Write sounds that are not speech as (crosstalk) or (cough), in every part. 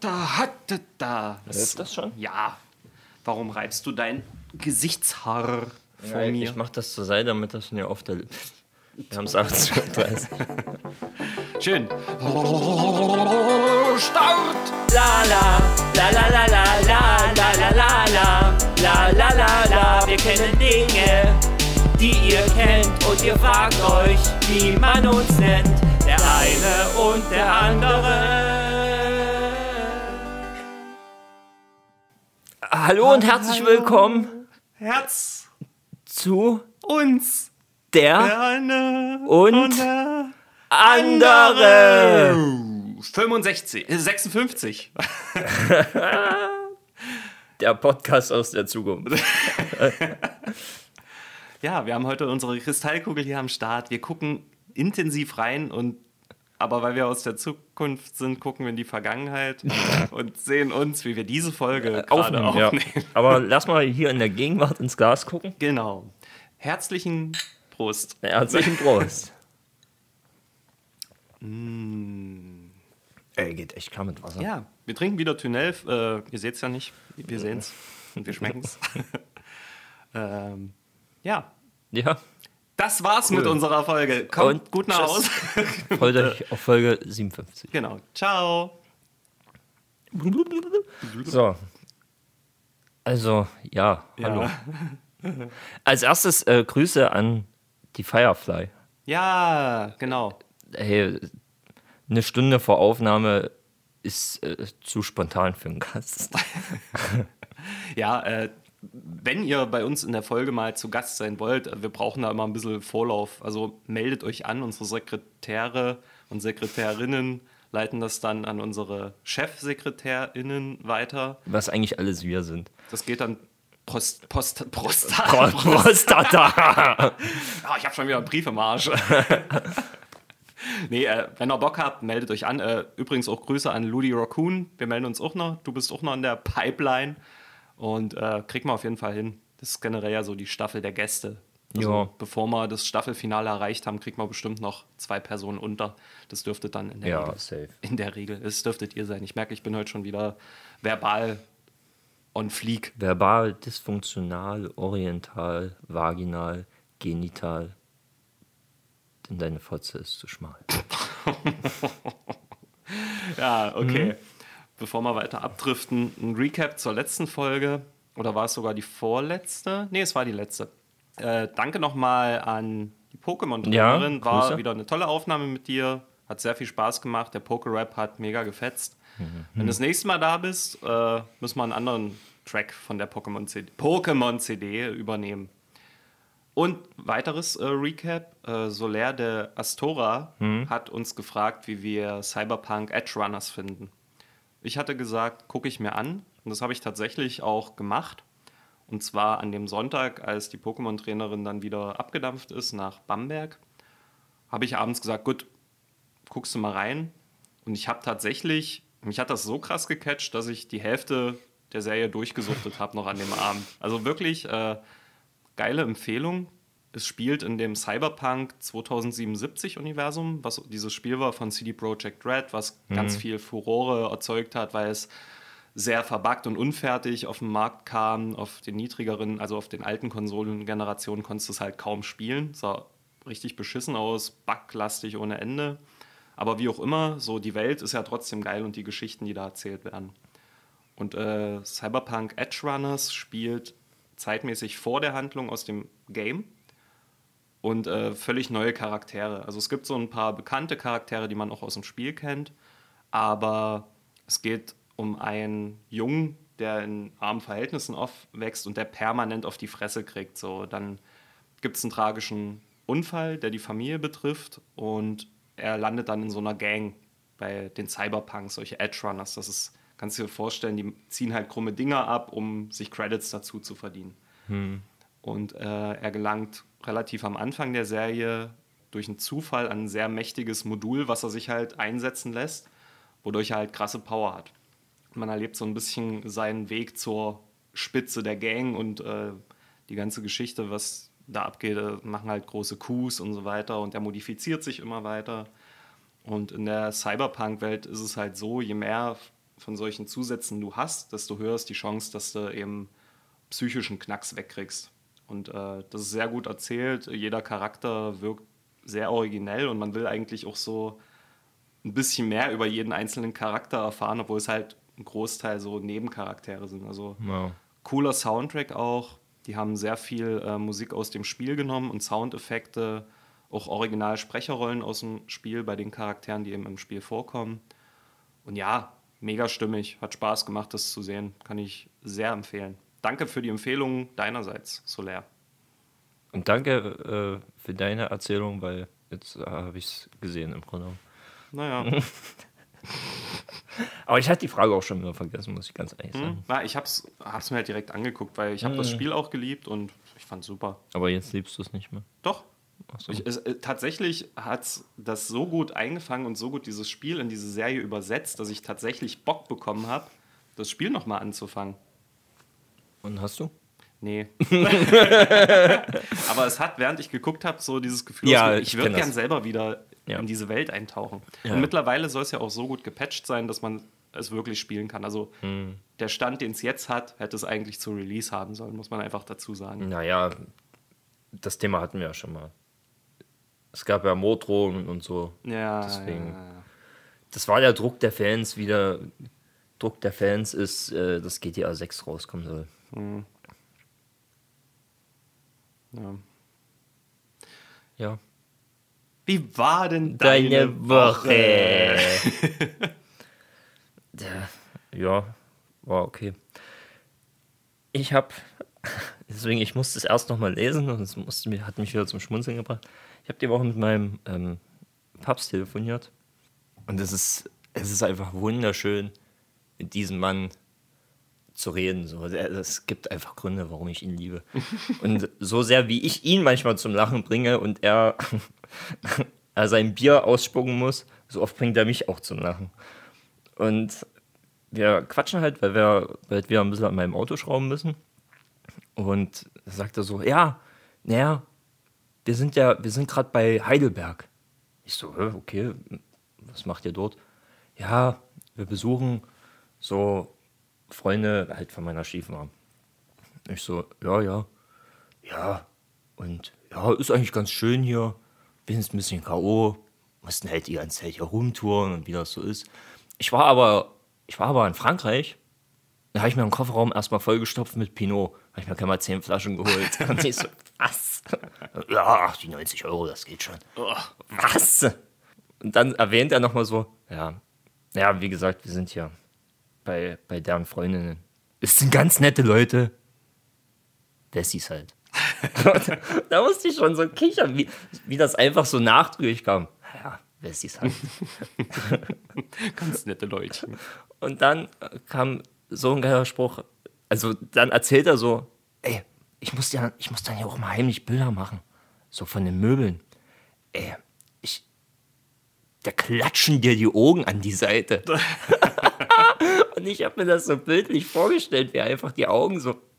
da, hatte da. Ist das schon? Ja. Warum reibst du dein Gesichtshaar vor Ja, mir? ich mach das zur Seite, damit das mir auf der Lippe. Wir haben es 28. Schön. Start! La la, la la la la la la la la la la la la la Wir kennen Dinge, die ihr kennt und ihr fragt euch, wie man uns nennt. Der eine und der andere. Hallo und herzlich willkommen Herz zu uns. der Eine Und der andere. 65, äh, 56. (laughs) Der Podcast aus der Zukunft. (laughs) Ja, wir haben heute unsere Kristallkugel hier am Start. Wir gucken intensiv rein und aber weil wir aus der Zukunft sind, gucken wir in die Vergangenheit (laughs) und sehen uns, wie wir diese Folge gerade Aufnehmen, aufnehmen. ja. Aber lass mal hier in der Gegenwart ins Glas gucken. Genau. Herzlichen Prost. Herzlichen Prost. (laughs) Ey, geht echt klar mit Wasser. Ja, wir trinken wieder Tünelf. Äh, ihr seht es ja nicht, wir sehen es und wir schmecken es. (laughs) ähm, ja, Ja. Das war's mit unserer Folge. Kommt Und gut nach. Hause. (laughs) Freut euch auf Folge 57. genau. Ciao. So. Also, ja, hallo. Ja. Als erstes äh, Grüße an die Firefly. ja, genau. Hey, eine Stunde vor Aufnahme ist äh, zu spontan für einen Gast. (laughs) Ja, äh, wenn ihr bei uns in der Folge mal zu Gast sein wollt, äh, wir brauchen da immer ein bisschen Vorlauf. Also meldet euch an, unsere Sekretäre und Sekretärinnen leiten das dann an unsere Chefsekretärinnen weiter. Was eigentlich alles wir sind. Das geht dann Post, Post, Prostat. Pro- Prostata. (laughs) Ah, ich habe schon wieder einen Brief im Arsch. nee, äh, wenn ihr Bock habt, meldet euch an. Äh, übrigens auch Grüße an Ludi Raccoon. Wir melden uns auch noch. Du bist auch noch in der Pipeline. Und äh, kriegt man auf jeden Fall hin. Das ist generell ja so die Staffel der Gäste. Also, Ja. Bevor wir das Staffelfinale erreicht haben, kriegt man bestimmt noch zwei Personen unter. Das dürfte dann in der, Ja, Regel, safe. in der Regel, das dürftet ihr sein. Ich merke, ich bin heute schon wieder verbal on fleek. Verbal, dysfunktional, oriental, vaginal, genital. Denn deine Fotze ist zu schmal. (laughs) Ja, okay. Mhm. Bevor wir weiter abdriften, ein Recap zur letzten Folge. Oder war es sogar die vorletzte? Nee, es war die letzte. Äh, danke nochmal an die Pokémon-Trainerin. Ja, war wieder eine tolle Aufnahme mit dir. Hat sehr viel Spaß gemacht. Der Poké-Rap hat mega gefetzt. Mhm. Wenn du das nächste Mal da bist, äh, müssen wir einen anderen Track von der Pokémon-CD Pokémon übernehmen. Und weiteres äh, Recap: äh, Soler de Astora hat uns gefragt, wie wir Cyberpunk Edge Runners finden. Ich hatte gesagt, gucke ich mir an. Und das habe ich tatsächlich auch gemacht. Und zwar an dem Sonntag, als die Pokémon-Trainerin dann wieder abgedampft ist nach Bamberg, habe ich abends gesagt, gut, guckst du mal rein. Und ich habe tatsächlich, mich hat das so krass gecatcht, dass ich die Hälfte der Serie durchgesuchtet habe noch an dem Abend. Also wirklich äh, geile Empfehlung. Es spielt in dem Cyberpunk 2077-Universum, was dieses Spiel war von CD Projekt Red, was ganz viel Furore erzeugt hat, weil es sehr verbuggt und unfertig auf den Markt kam. Auf den niedrigeren, also auf den alten Konsolengenerationen konntest du es halt kaum spielen. Sah richtig beschissen aus, buglastig ohne Ende. Aber wie auch immer, so die Welt ist ja trotzdem geil und die Geschichten, die da erzählt werden. Und äh, Cyberpunk Edge Runners spielt zeitmäßig vor der Handlung aus dem Game und äh, völlig neue Charaktere. Also es gibt so ein paar bekannte Charaktere, die man auch aus dem Spiel kennt, aber es geht um einen Jungen, der in armen Verhältnissen aufwächst und der permanent auf die Fresse kriegt. So, dann gibt es einen tragischen Unfall, der die Familie betrifft und er landet dann in so einer Gang bei den Cyberpunks, solche Edge Runners. Das ist, kannst du dir vorstellen, die ziehen halt krumme Dinger ab, um sich Credits dazu zu verdienen. Und äh, er gelangt relativ am Anfang der Serie durch einen Zufall an ein sehr mächtiges Modul, was er sich halt einsetzen lässt, wodurch er halt krasse Power hat. Man erlebt so ein bisschen seinen Weg zur Spitze der Gang und äh, die ganze Geschichte, was da abgeht, äh, machen halt große Coups und so weiter und er modifiziert sich immer weiter. Und in der Cyberpunk-Welt ist es halt so, je mehr von solchen Zusätzen du hast, desto höher ist die Chance, dass du eben psychischen Knacks wegkriegst. Und äh, das ist sehr gut erzählt. Jeder Charakter wirkt sehr originell und man will eigentlich auch so ein bisschen mehr über jeden einzelnen Charakter erfahren, obwohl es halt ein Großteil so Nebencharaktere sind. Also Ja. cooler Soundtrack auch. Die haben sehr viel äh, Musik aus dem Spiel genommen und Soundeffekte, auch original Sprecherrollen aus dem Spiel bei den Charakteren, die eben im Spiel vorkommen. Und ja, mega stimmig. Hat Spaß gemacht, das zu sehen. Kann ich sehr empfehlen. Danke für die Empfehlung deinerseits, Soler. Und danke äh, für deine Erzählung, weil jetzt äh, habe ich es gesehen im Grunde. Naja, (laughs) Aber ich hatte die Frage auch schon wieder vergessen, muss ich ganz ehrlich sagen. hm? Na, ich hab's, hab's mir halt direkt angeguckt, weil ich habe das Spiel auch geliebt und ich fand's super. Aber jetzt liebst du es nicht mehr. Doch. So. Ich, es, äh, tatsächlich hat das so gut eingefangen und so gut dieses Spiel in diese Serie übersetzt, dass ich tatsächlich Bock bekommen habe, das Spiel nochmal anzufangen. Und hast du? Nee. (laughs) Aber es hat, während ich geguckt habe, so dieses Gefühl, Ja, ich ich würde gern das. selber wieder Ja. in diese Welt eintauchen. Ja. Und mittlerweile soll es ja auch so gut gepatcht sein, dass man es wirklich spielen kann. Also Hm. der Stand, den es jetzt hat, hätte es eigentlich zu Release haben sollen, muss man einfach dazu sagen. Naja, das Thema hatten wir ja schon mal. Es gab ja Morddrohungen und so. Ja, Deswegen. Das war der Druck der Fans, wie der Druck der Fans ist, äh, dass GTA 6 rauskommen soll. Ja. Ja. Wie war denn deine, Woche? (laughs) Der- ja, war okay. Ich habe, deswegen, ich musste es erst noch mal lesen und es musste, mir- hat mich wieder zum Schmunzeln gebracht. Ich habe die Woche mit meinem ähm, Papst telefoniert und es ist, es ist einfach wunderschön, mit diesem Mann zu reden. So. Es gibt einfach Gründe, warum ich ihn liebe. (laughs) Und so sehr, wie ich ihn manchmal zum Lachen bringe und er, (laughs) er sein Bier ausspucken muss, so oft bringt er mich auch zum Lachen. Und wir quatschen halt, weil wir bald wieder ein bisschen an meinem Auto schrauben müssen. Und sagt er so, ja, naja, wir sind ja, wir sind gerade bei Heidelberg. Ich so, "Hä, okay, was macht ihr dort? Ja, wir besuchen so Freunde halt von meiner Stiefmama. Ich so, ja, ja, ja, und ja, ist eigentlich ganz schön hier. Bin jetzt ein bisschen K.O., mussten halt die ganze Zeit hier rumtouren und wie das so ist. Ich war aber, ich war aber in Frankreich. Da habe ich mir einen Kofferraum erstmal vollgestopft mit Pinot. Habe ich mir gleich mal 10 Flaschen geholt. (laughs) Und ich so, was? Ja, ach, die 90 Euro, das geht schon. Was? Und dann erwähnt er nochmal so, ja, ja, wie gesagt, wir sind hier bei, bei deren Freundinnen. Es sind ganz nette Leute. Wessis halt. (laughs) da musste ich schon so kichern, wie, wie das einfach so nachdrücklich kam. Ja, Wessis halt. (laughs) Ganz nette Leute. Und dann kam so ein geiler Spruch. Also dann erzählt er so, ey, ich muss, ja, ich muss dann ja auch mal heimlich Bilder machen. So von den Möbeln. Ey, ich, da klatschen dir die Augen an die Seite. (laughs) Und ich habe mir das so bildlich vorgestellt, wie einfach die Augen so. (laughs)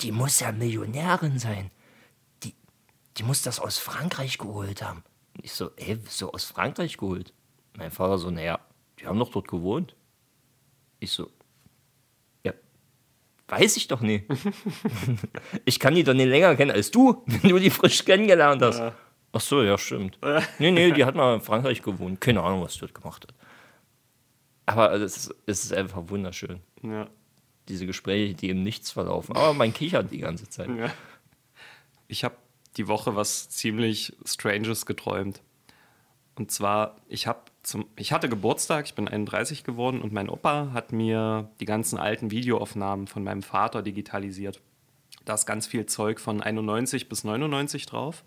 Die muss ja Millionärin sein. Die, die muss das aus Frankreich geholt haben. Ich so, ey, wieso aus Frankreich geholt? Mein Vater so, naja, die haben doch dort gewohnt. Ich so, ja, weiß ich doch nicht. (laughs) ich kann die doch nicht länger kennen als du, wenn du die frisch kennengelernt hast. Ach so, ja, stimmt. (laughs) nee, nee, die hat mal in Frankreich gewohnt. Keine Ahnung, was die dort gemacht hat. Aber es ist, es ist einfach wunderschön. Ja. Diese Gespräche, die im Nichts verlaufen. Aber man kichert die ganze Zeit. Ja. Ich habe die Woche was ziemlich Stranges geträumt. Und zwar, ich, hab zum, ich hatte Geburtstag, ich bin 31 geworden und mein Opa hat mir die ganzen alten Videoaufnahmen von meinem Vater digitalisiert. Da ist ganz viel Zeug von 91 bis 99 drauf.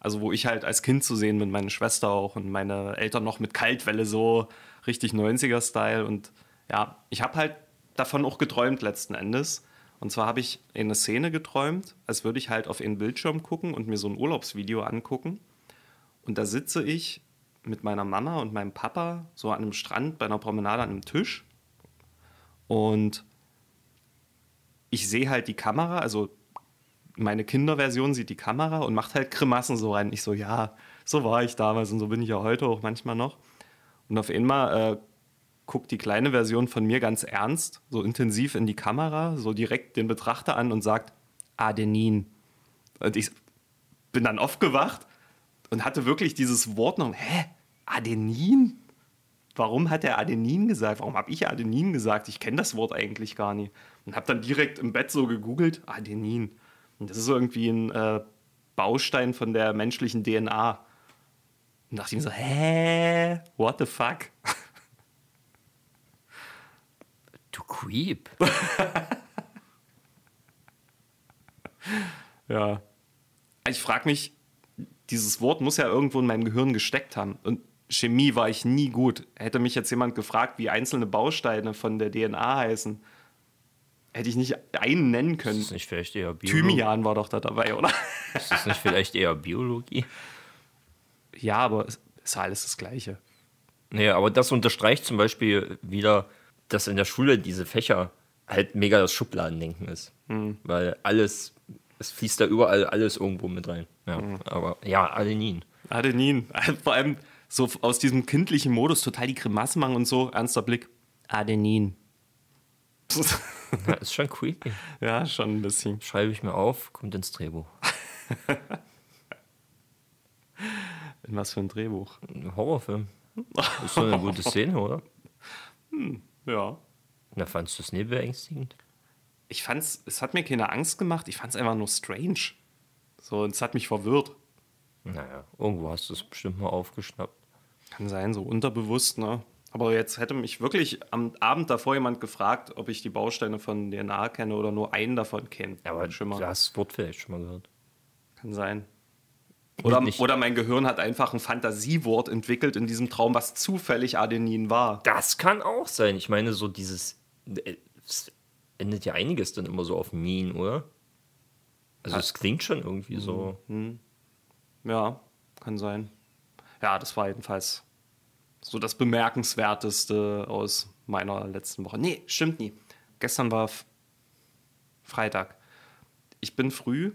Also wo ich halt als Kind zu sehen bin, meine Schwester auch und meine Eltern noch mit Kaltwelle so richtig 90er-Style. Und ja, ich habe halt davon auch geträumt letzten Endes. Und zwar habe ich eine Szene geträumt, als würde ich halt auf einen Bildschirm gucken und mir so ein Urlaubsvideo angucken. Und da sitze ich mit meiner Mama und meinem Papa so an einem Strand bei einer Promenade an einem Tisch. Und ich sehe halt die Kamera, also meine Kinderversion sieht die Kamera und macht halt Grimassen so rein. Ich so, ja, so war ich damals und so bin ich ja heute auch manchmal noch. Und auf einmal äh, guckt die kleine Version von mir ganz ernst, so intensiv in die Kamera, so direkt den Betrachter an und sagt Adenin. Und ich bin dann aufgewacht und hatte wirklich dieses Wort noch. Hä? Adenin? Warum hat er Adenin gesagt? Warum habe ich Adenin gesagt? Ich kenne das Wort eigentlich gar nicht. Und habe dann direkt im Bett so gegoogelt, Adenin. Und das ist irgendwie ein äh, Baustein von der menschlichen DNA. Und dachte ich mir so, hä? What the fuck? (laughs) Du Creep. (laughs) Ja. Ich frage mich, dieses Wort muss ja irgendwo in meinem Gehirn gesteckt haben. Und Chemie war ich nie gut. Hätte mich jetzt jemand gefragt, wie einzelne Bausteine von der DNA heißen, hätte ich nicht einen nennen können. Ist das nicht vielleicht eher Biologie? Thymian war doch da dabei, oder? Ist das nicht vielleicht eher Biologie? (laughs) Ja, aber es ist alles das Gleiche. Nee, aber das unterstreicht zum Beispiel wieder, dass in der Schule diese Fächer halt mega das Schubladendenken ist. Weil alles, es fließt da überall alles irgendwo mit rein. Ja, aber ja, Adenin. Adenin. (laughs) Vor allem so aus diesem kindlichen Modus total die Grimassen machen und so. Ernster Blick. Adenin. Ja, ist schon creepy. (laughs) ja, schon ein bisschen. Schreibe ich mir auf, kommt ins Drehbuch. (laughs) In was für ein Drehbuch. Ein Horrorfilm. (laughs) Ist so eine gute Szene, oder? Ja. Na, fandst du es nicht beängstigend? Ich fand's, es hat mir keine Angst gemacht, ich fand's einfach nur strange. So, und es hat mich verwirrt. Naja, irgendwo hast du es bestimmt mal aufgeschnappt. Kann sein, so unterbewusst, ne? Aber jetzt hätte mich wirklich am Abend davor jemand gefragt, ob ich die Bausteine von DNA kenne oder nur einen davon kenne. Ja, aber schon du mal. hast das Wort vielleicht schon mal gehört. Kann sein. Oder, oder mein Gehirn hat einfach ein Fantasiewort entwickelt in diesem Traum, was zufällig Adenin war. Das kann auch sein. Ich meine, so dieses. äh, Es endet ja einiges dann immer so auf Minen, oder? Also, es klingt schon irgendwie so. Ja, kann sein. Ja, das war jedenfalls so das Bemerkenswerteste aus meiner letzten Woche. Nee, stimmt nie. Gestern war Freitag. Ich bin früh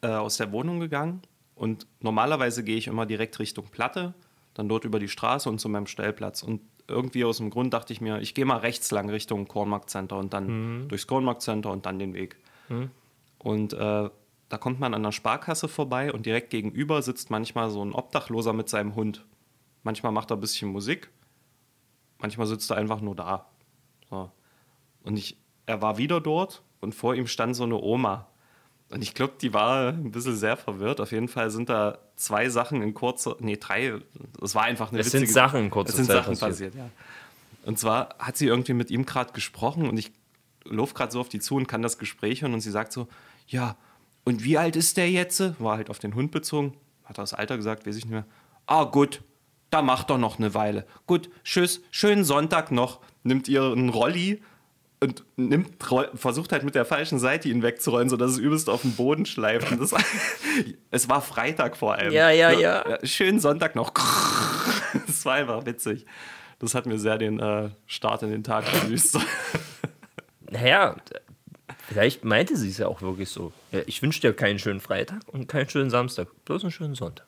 äh, aus der Wohnung gegangen und normalerweise gehe ich immer direkt Richtung Platte, dann dort über die Straße und zu meinem Stellplatz. Und irgendwie aus dem Grund dachte ich mir, ich gehe mal rechts lang Richtung Kornmarkt Center und dann durchs Kornmarkt Center und dann den Weg. Und äh, da kommt man an der Sparkasse vorbei und direkt gegenüber sitzt manchmal so ein Obdachloser mit seinem Hund. Manchmal macht er ein bisschen Musik, manchmal sitzt er einfach nur da. So. Und ich, er war wieder dort und vor ihm stand so eine Oma. Und ich glaube, die war ein bisschen sehr verwirrt. Auf jeden Fall sind da zwei Sachen in kurzer, nee, drei, es war einfach eine Es sind witzige- Sachen in kurzer es sind Zeit Sachen passiert, ja. Und zwar hat sie irgendwie mit ihm gerade gesprochen und ich laufe gerade so auf die zu und kann das Gespräch hören und sie sagt so, ja, und wie alt ist der jetzt? War halt auf den Hund bezogen, hat er das Alter gesagt, weiß ich nicht mehr. Ah, gut, da macht doch noch eine Weile. Gut, tschüss, schönen Sonntag noch. Nimmt ihren Rolli und nimmt, versucht halt mit der falschen Seite ihn wegzurollen, sodass es übelst auf den Boden schleift. Und das, (laughs) es war Freitag vor allem. Ja, ja, ja. Schönen Sonntag noch. (laughs) Das war einfach witzig. Das hat mir sehr den äh, Start in den Tag versüßt. (laughs) Naja, vielleicht meinte sie es ja auch wirklich so. Ja, ich wünsche dir keinen schönen Freitag und keinen schönen Samstag, bloß einen schönen Sonntag.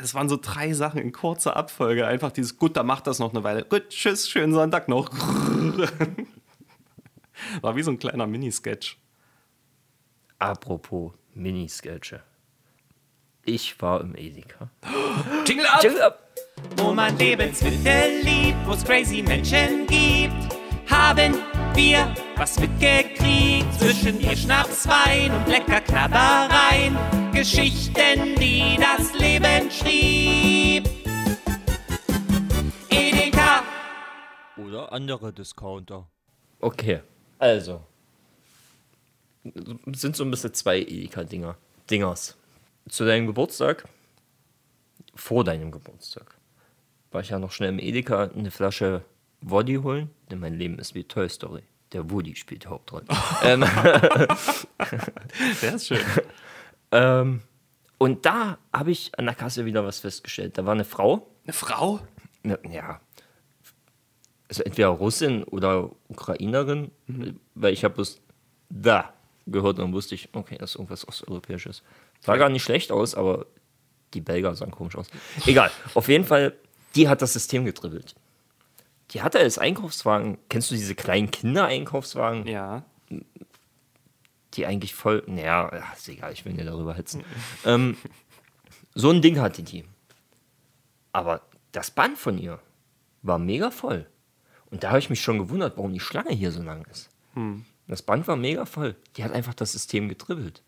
Es waren so drei Sachen in kurzer Abfolge. Einfach dieses, gut, da macht das noch eine Weile. Gut, tschüss, schönen Sonntag noch. (laughs) War wie so ein kleiner Minisketch. Apropos Minisketche. Ich war im Edeka. (gasps) Jingle up! Jingle up! wo man Lebensmittel liebt, wo es crazy Menschen gibt, haben wir was mitgekriegt zwischen ihr Schnaps, Wein und lecker Knabbereien. Geschichten, die das Leben schrieb. Edeka. Oder andere Discounter. Okay, also. Sind so ein bisschen zwei Edeka-Dinger. Dingers. Zu deinem Geburtstag, vor deinem Geburtstag, war ich ja noch schnell im Edeka eine Flasche Woddy holen, denn mein Leben ist wie Toy Story. Der Woody spielt die Hauptrolle. (laughs) ähm, Der ist schön. (laughs) ähm, und da habe ich an der Kasse wieder was festgestellt. Da war eine Frau, Eine Frau? Ne, ja. Also entweder Russin oder Ukrainerin, weil ich habe bloß da gehört und dann wusste ich, okay, das ist irgendwas Osteuropäisches. Sah gar nicht schlecht aus, aber die Belgier sahen komisch aus. Egal, auf jeden Fall, die hat das System getribbelt. die hatte als Einkaufswagen, kennst du diese kleinen Kinder-Einkaufswagen, Ja. die eigentlich voll, naja, ja, ist egal, ich will nicht darüber hetzen. ähm, so ein Ding hatte die. Aber das Band von ihr war mega voll. Und da habe ich mich schon gewundert, warum die Schlange hier so lang ist. Das Band war mega voll. Die hat einfach das System getribbelt.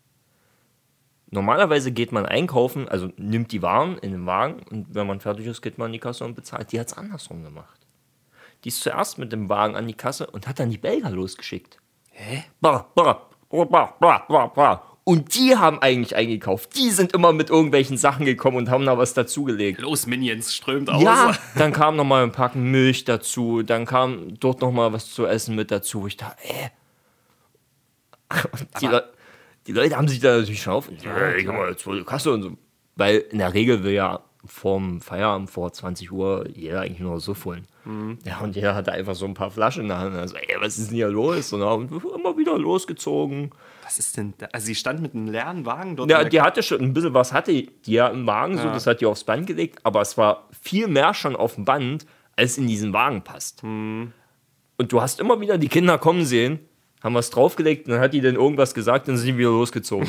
Normalerweise geht man einkaufen, also nimmt die Waren in den Wagen und wenn man fertig ist, geht man an die Kasse und bezahlt. Die hat es andersrum gemacht. Die ist zuerst mit dem Wagen an die Kasse und hat dann die Belger losgeschickt. Hä? Bra, bra, bra, bra, bra, bra, bra. Und die haben eigentlich eingekauft. Die sind immer mit irgendwelchen Sachen gekommen und haben da was dazugelegt. Los, Minions, strömt aus. Ja, dann (laughs) kam noch mal ein Packen Milch dazu, dann kam dort noch mal was zu essen mit dazu. wo Ich dachte. Und die, Le die Leute haben sich da natürlich schon auf. Ja, ich mal jetzt die Kasse und so. Weil in der Regel will ja vorm Feierabend vor 20 Uhr jeder eigentlich nur so holen. Ja, und jeder hatte einfach so ein paar Flaschen in der Hand. Also, ey, was ist denn hier los? Und haben immer wieder losgezogen. Was ist denn da? Also, sie stand mit einem leeren Wagen dort. Ja, die hatte schon ein bisschen was, hatte die ja im Wagen, so, Ja. das hat die aufs Band gelegt, aber es war viel mehr schon auf dem Band, als in diesen Wagen passt. Und du hast immer wieder die Kinder kommen sehen, haben was draufgelegt und dann hat die dann irgendwas gesagt und sind die wieder losgezogen.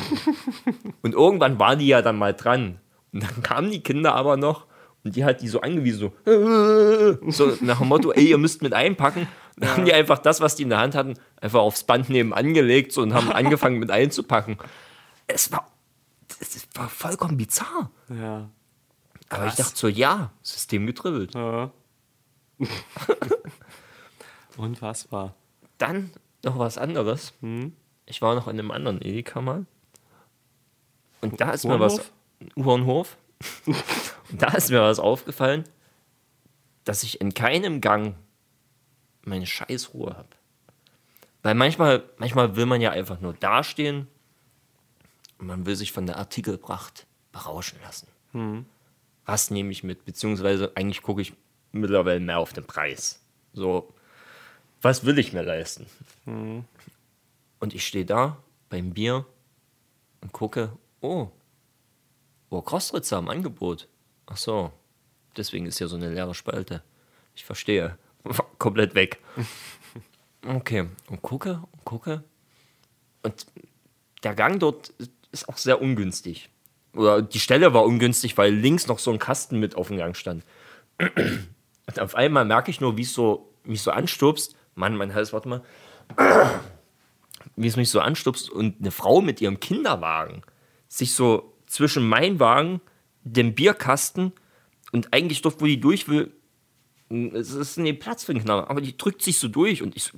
(laughs) und irgendwann war die ja dann mal dran. Und dann kamen die Kinder aber noch und die hat die so angewiesen, so, (laughs) so nach dem Motto, ey, ihr müsst mit einpacken. Dann haben die einfach das, was die in der Hand hatten, einfach aufs Band nebenan gelegt so, und haben (laughs) angefangen mit einzupacken. Es war, es war vollkommen bizarr. Ja. Aber ich Krass. dachte so, ja, System getribbelt. ja. (laughs) Unfassbar. Dann noch was anderes. Ich war noch in einem anderen Edeka mal. Und da ist mir was. Uhrenhof. (laughs) Und da ist mir was aufgefallen, dass ich in keinem Gang meine Scheißruhe habe. Weil manchmal, manchmal will man ja einfach nur dastehen und man will sich von der Artikelpracht berauschen lassen. Was nehme ich mit? Beziehungsweise eigentlich gucke ich mittlerweile mehr auf den Preis. So, was will ich mir leisten? Und ich stehe da beim Bier und gucke, oh, oh, Kostritzer im Angebot. Ach so, deswegen ist hier so eine leere Spalte. Ich verstehe. (laughs) Komplett weg. (laughs) Okay, und gucke und gucke. Und der Gang dort ist auch sehr ungünstig. Oder die Stelle war ungünstig, weil links noch so ein Kasten mit auf dem Gang stand. (clears throat) Und auf einmal merke ich nur, wie es so, mich so anstupst. Mann, mein Hals, warte mal. (clears throat) Wie es mich so anstupst und eine Frau mit ihrem Kinderwagen sich so zwischen mein Wagen, dem Bierkasten und eigentlich dort, wo die durch will, es ist nicht Platz für den Knall, aber die drückt sich so durch und ich so,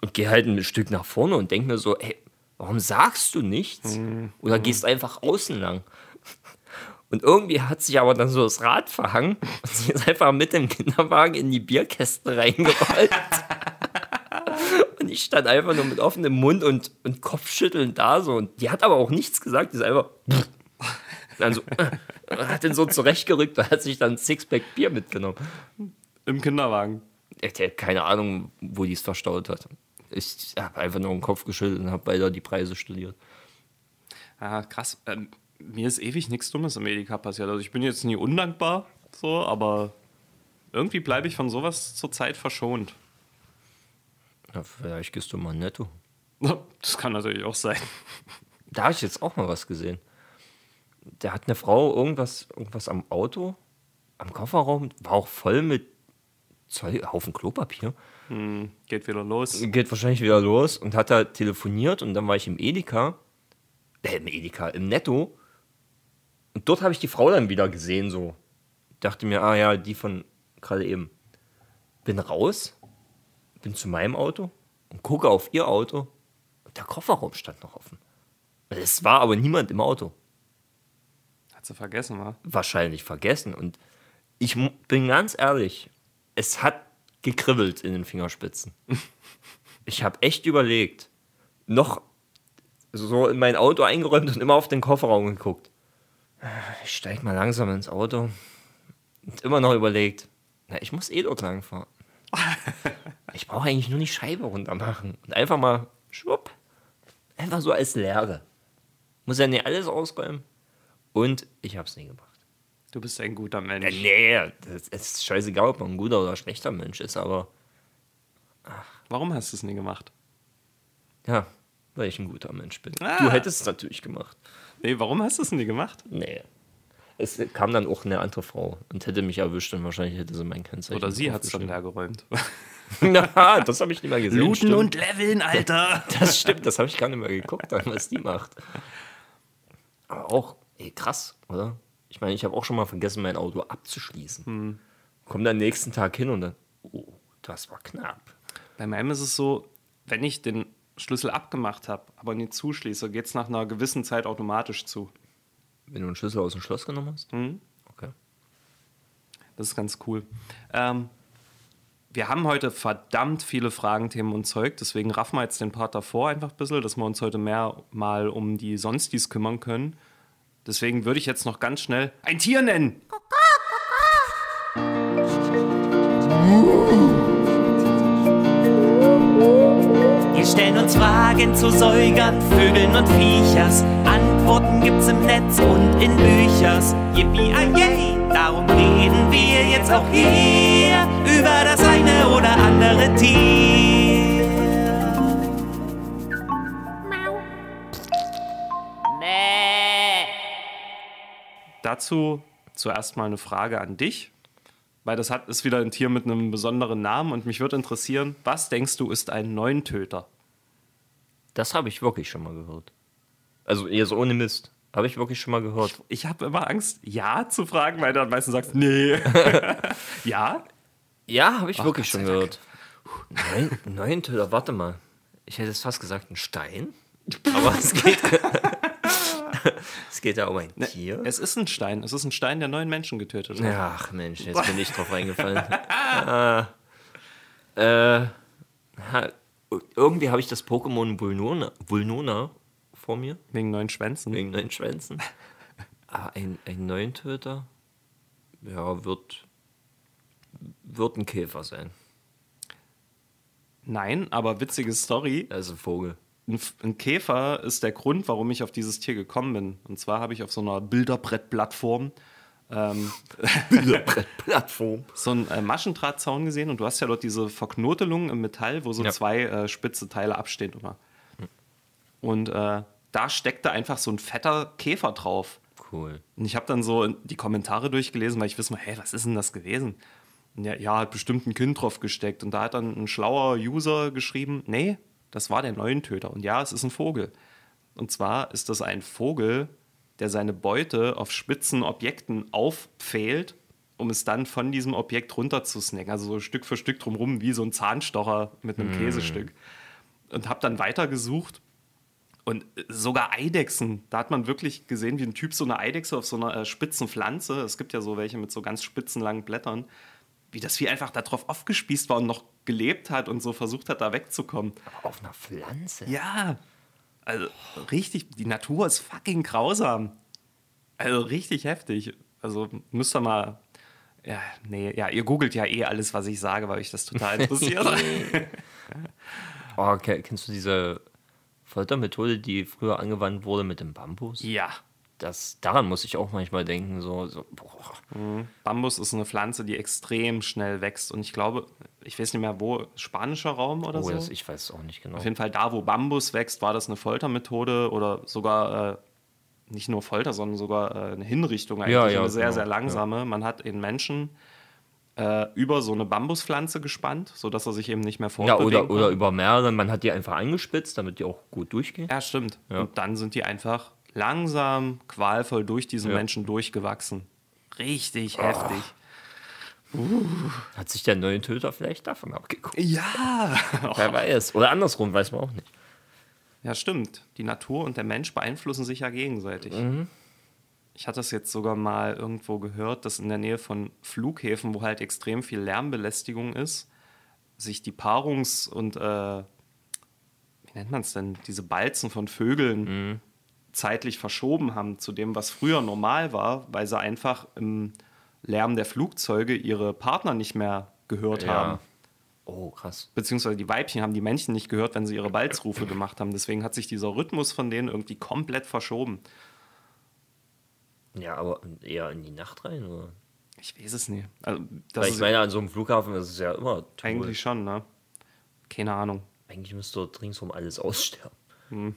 und gehe halt ein Stück nach vorne und denke mir so, ey, warum sagst du nichts? Oder gehst einfach außen lang? Und irgendwie hat sich aber dann so das Rad verhangen und sie ist einfach mit dem Kinderwagen in die Bierkästen reingerollt. (laughs) und ich stand einfach nur mit offenem Mund und, und Kopfschütteln da so. Und die hat aber auch nichts gesagt, die ist einfach. Dann so, hat den so zurechtgerückt und hat sich dann ein Sixpack Bier mitgenommen. Im Kinderwagen. Ich hätte keine Ahnung, wo die es verstaut hat. Ich habe einfach nur den Kopf geschüttelt und habe weiter die Preise studiert. Ja, krass. Ähm, mir ist ewig nichts Dummes im Edeka passiert. Also ich bin jetzt nie undankbar, so, aber irgendwie bleibe ich von sowas zurzeit verschont. Ja, vielleicht gehst du mal netto. (laughs) Das kann natürlich auch sein. Da habe ich jetzt auch mal was gesehen. Da hat eine Frau irgendwas, irgendwas am Auto, am Kofferraum, war auch voll mit Zeug, Haufen Klopapier. Geht wieder los. Geht wahrscheinlich wieder los und hat da telefoniert und dann war ich im Edeka, äh, im Edeka, im Netto. Und dort habe ich die Frau dann wieder gesehen, so. Dachte mir, ah ja, die von gerade eben. Bin raus, bin zu meinem Auto und gucke auf ihr Auto und der Kofferraum stand noch offen. Es war aber niemand im Auto. Hat sie vergessen, wa? Wahrscheinlich vergessen. Und ich bin ganz ehrlich, es hat gekribbelt in den Fingerspitzen. (laughs) Ich habe echt überlegt, noch so in mein Auto eingeräumt und immer auf den Kofferraum geguckt. Ich steig mal langsam ins Auto und immer noch überlegt, na, ich muss eh dort lang fahren. (laughs) Ich brauche eigentlich nur die Scheibe runter machen und einfach mal schwupp, einfach so als Lehre. Muss ja nicht alles ausräumen. Und ich habe es nie gemacht. Du bist ein guter Mensch. Äh, nee, das ist scheißegal, ob man ein guter oder schlechter Mensch ist, aber Warum hast du es nie gemacht? ja, weil ich ein guter Mensch bin. Ah. Du hättest es natürlich gemacht. Nee, warum hast du es nie gemacht? Nee. Es kam dann auch eine andere Frau und hätte mich erwischt und wahrscheinlich hätte sie mein Kennzeichen. Oder sie hat es dann draufgeschrieben. leer geräumt. (laughs) Na, das habe ich nicht mal gesehen. Looten stimmt. und leveln, Alter. Das stimmt, das habe ich gar nicht mehr geguckt, dann, was die macht. Aber auch, ey, krass, oder? Ich meine, ich habe auch schon mal vergessen, mein Auto abzuschließen. Hm. Komm dann nächsten Tag hin und dann, oh, das war knapp. Bei meinem ist es so, wenn ich den Schlüssel abgemacht habe, aber nie zuschließe, geht es nach einer gewissen Zeit automatisch zu. Wenn du einen Schlüssel aus dem Schloss genommen hast? Mhm. Okay. Das ist ganz cool. Ähm, wir haben heute verdammt viele Fragen, Themen und Zeug, deswegen raffen wir jetzt den Part davor einfach ein bisschen, dass wir uns heute mehr mal um die Sonstis kümmern können. Deswegen würde ich jetzt noch ganz schnell ein Tier nennen. Wir stellen uns Fragen zu Säugern, Vögeln und Viechers. Antworten gibt's im Netz und in Büchers. Yippie, yay, darum reden wir jetzt auch hier über das eine oder andere Tier. Dazu zuerst mal eine Frage an dich, weil das hat, ist wieder ein Tier mit einem besonderen Namen und mich würde interessieren, was denkst du ist ein Neuntöter? Das habe ich wirklich schon mal gehört. Also eher so ohne Mist. Habe ich wirklich schon mal gehört. Ich habe immer Angst, ja zu fragen, weil du am meisten sagst, nee. (laughs) ja? Ja, habe ich wirklich Gott schon gehört. Neun, neun Töter, warte mal. Ich hätte jetzt fast gesagt, ein Stein. Aber es geht. (laughs) (laughs) es geht ja um ein Tier. Es ist ein Stein. Es ist ein Stein, der neun Menschen getötet hat. Ach Mensch, jetzt bin ich drauf reingefallen. (laughs) ah, äh, ha, irgendwie habe ich das Pokémon Vulnona, Vulnona vor mir, Wegen neun Schwänzen. wegen neun Schwänzen. Aber (laughs) ein, ein Neuntöter, ja, wird, wird ein Käfer sein. Nein, aber witzige Story. Also Vogel. Ein, F- ein Käfer ist der Grund, warum ich auf dieses Tier gekommen bin. Und zwar habe ich auf so einer Bilderbrettplattform ähm, (laughs) so einen äh, Maschendrahtzaun gesehen und du hast ja dort diese Verknotelungen im Metall, wo so Ja. zwei äh, spitze Teile abstehen immer. Und äh, da steckte einfach so ein fetter Käfer drauf. Cool. Und ich habe dann so die Kommentare durchgelesen, weil ich wissen will, hey, was ist denn das gewesen? Und ja, ja, hat bestimmt ein Kind drauf gesteckt. Und da hat dann ein schlauer User geschrieben, nee, das war der Neuntöter. Und ja, es ist ein Vogel. Und zwar ist das ein Vogel, der seine Beute auf spitzen Objekten aufpfählt, um es dann von diesem Objekt runter zu snacken. Also so Stück für Stück drumrum, wie so ein Zahnstocher mit einem Käsestück. Und habe dann weitergesucht und sogar Eidechsen, da hat man wirklich gesehen, wie ein Typ so eine Eidechse auf so einer äh, spitzen Pflanze, es gibt ja so welche mit so ganz spitzen langen Blättern, wie das Vieh einfach darauf aufgespießt war und noch gelebt hat und so versucht hat, da wegzukommen. Auf einer Pflanze? Ja, also richtig, die Natur ist fucking grausam. Also richtig heftig. Also müsst ihr mal, ja, nee, ja, ihr googelt ja eh alles, was ich sage, weil euch das total interessiert. (laughs) Oh, ke- kennst du diese Foltermethode, die früher angewandt wurde mit dem Bambus? ja. Das, daran muss ich auch manchmal denken, so, so boah. Bambus ist eine Pflanze, die extrem schnell wächst. Und ich glaube, ich weiß nicht mehr wo, spanischer Raum oder Oh, so. das, ich weiß es auch nicht genau. Auf jeden Fall da, wo Bambus wächst, war das eine Foltermethode oder sogar äh, nicht nur Folter, sondern sogar äh, eine Hinrichtung eigentlich, Ja, ja, eine sehr, genau, sehr langsame. Man hat den Menschen äh, über so eine Bambuspflanze gespannt, sodass er sich eben nicht mehr Ja, fortbewegen oder, kann. oder über mehrere. Man hat die einfach angespitzt, damit die auch gut durchgehen. Ja, stimmt. Ja. Und dann sind die einfach langsam, qualvoll durch diesen Ja. Menschen durchgewachsen. Richtig Ah. heftig. Hat sich der neue Töter vielleicht davon abgeguckt? Ja. (laughs) Wer weiß. Oder andersrum, weiß man auch nicht. Ja, stimmt. Die Natur und der Mensch beeinflussen sich ja gegenseitig. Ich hatte es jetzt sogar mal irgendwo gehört, dass in der Nähe von Flughäfen, wo halt extrem viel Lärmbelästigung ist, sich die Paarungs- und, äh, wie nennt man es denn, diese Balzen von Vögeln zeitlich verschoben haben zu dem, was früher normal war, weil sie einfach im Lärm der Flugzeuge ihre Partner nicht mehr gehört haben. Oh, krass. Beziehungsweise die Weibchen haben die Männchen nicht gehört, wenn sie ihre Balzrufe gemacht haben. Deswegen hat sich dieser Rhythmus von denen irgendwie komplett verschoben. Ja, aber eher in die Nacht rein, oder? Ich weiß es nicht. Also, ich meine, an so einem Flughafen ist es ja immer toll. eigentlich schon, ne? Keine Ahnung. Eigentlich müsste dort ringsum alles (laughs) aussterben.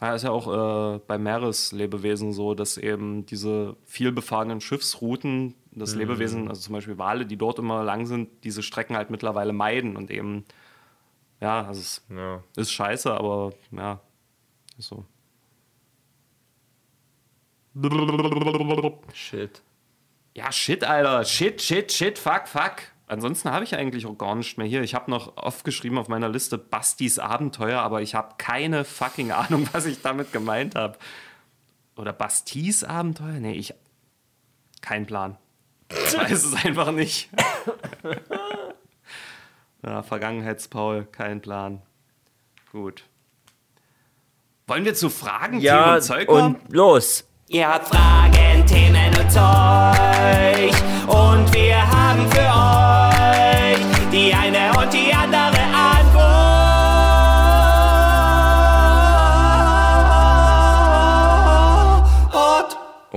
Ja, ist ja auch äh, bei Meereslebewesen so, dass eben diese vielbefahrenen Schiffsrouten, das Lebewesen, also zum Beispiel Wale, die dort immer lang sind, diese Strecken halt mittlerweile meiden und eben, ja, also es Ja. ist scheiße, aber ja, ist so. Shit. Ja, shit, Alter. Shit, shit, shit, fuck, fuck. Ansonsten habe ich eigentlich auch gar nicht mehr hier. Ich habe noch aufgeschrieben auf meiner Liste Bastis Abenteuer, aber ich habe keine fucking Ahnung, was ich damit gemeint habe. Oder Bastis Abenteuer? Nee, ich. Kein Plan. Ich weiß es einfach nicht. (laughs) ja, Vergangenheitspaul, kein Plan. Gut. Wollen wir zu Fragen, Ja, und Zeug kommen? und los. Ihr habt Fragen, Themen und Zeug. Und wir haben für euch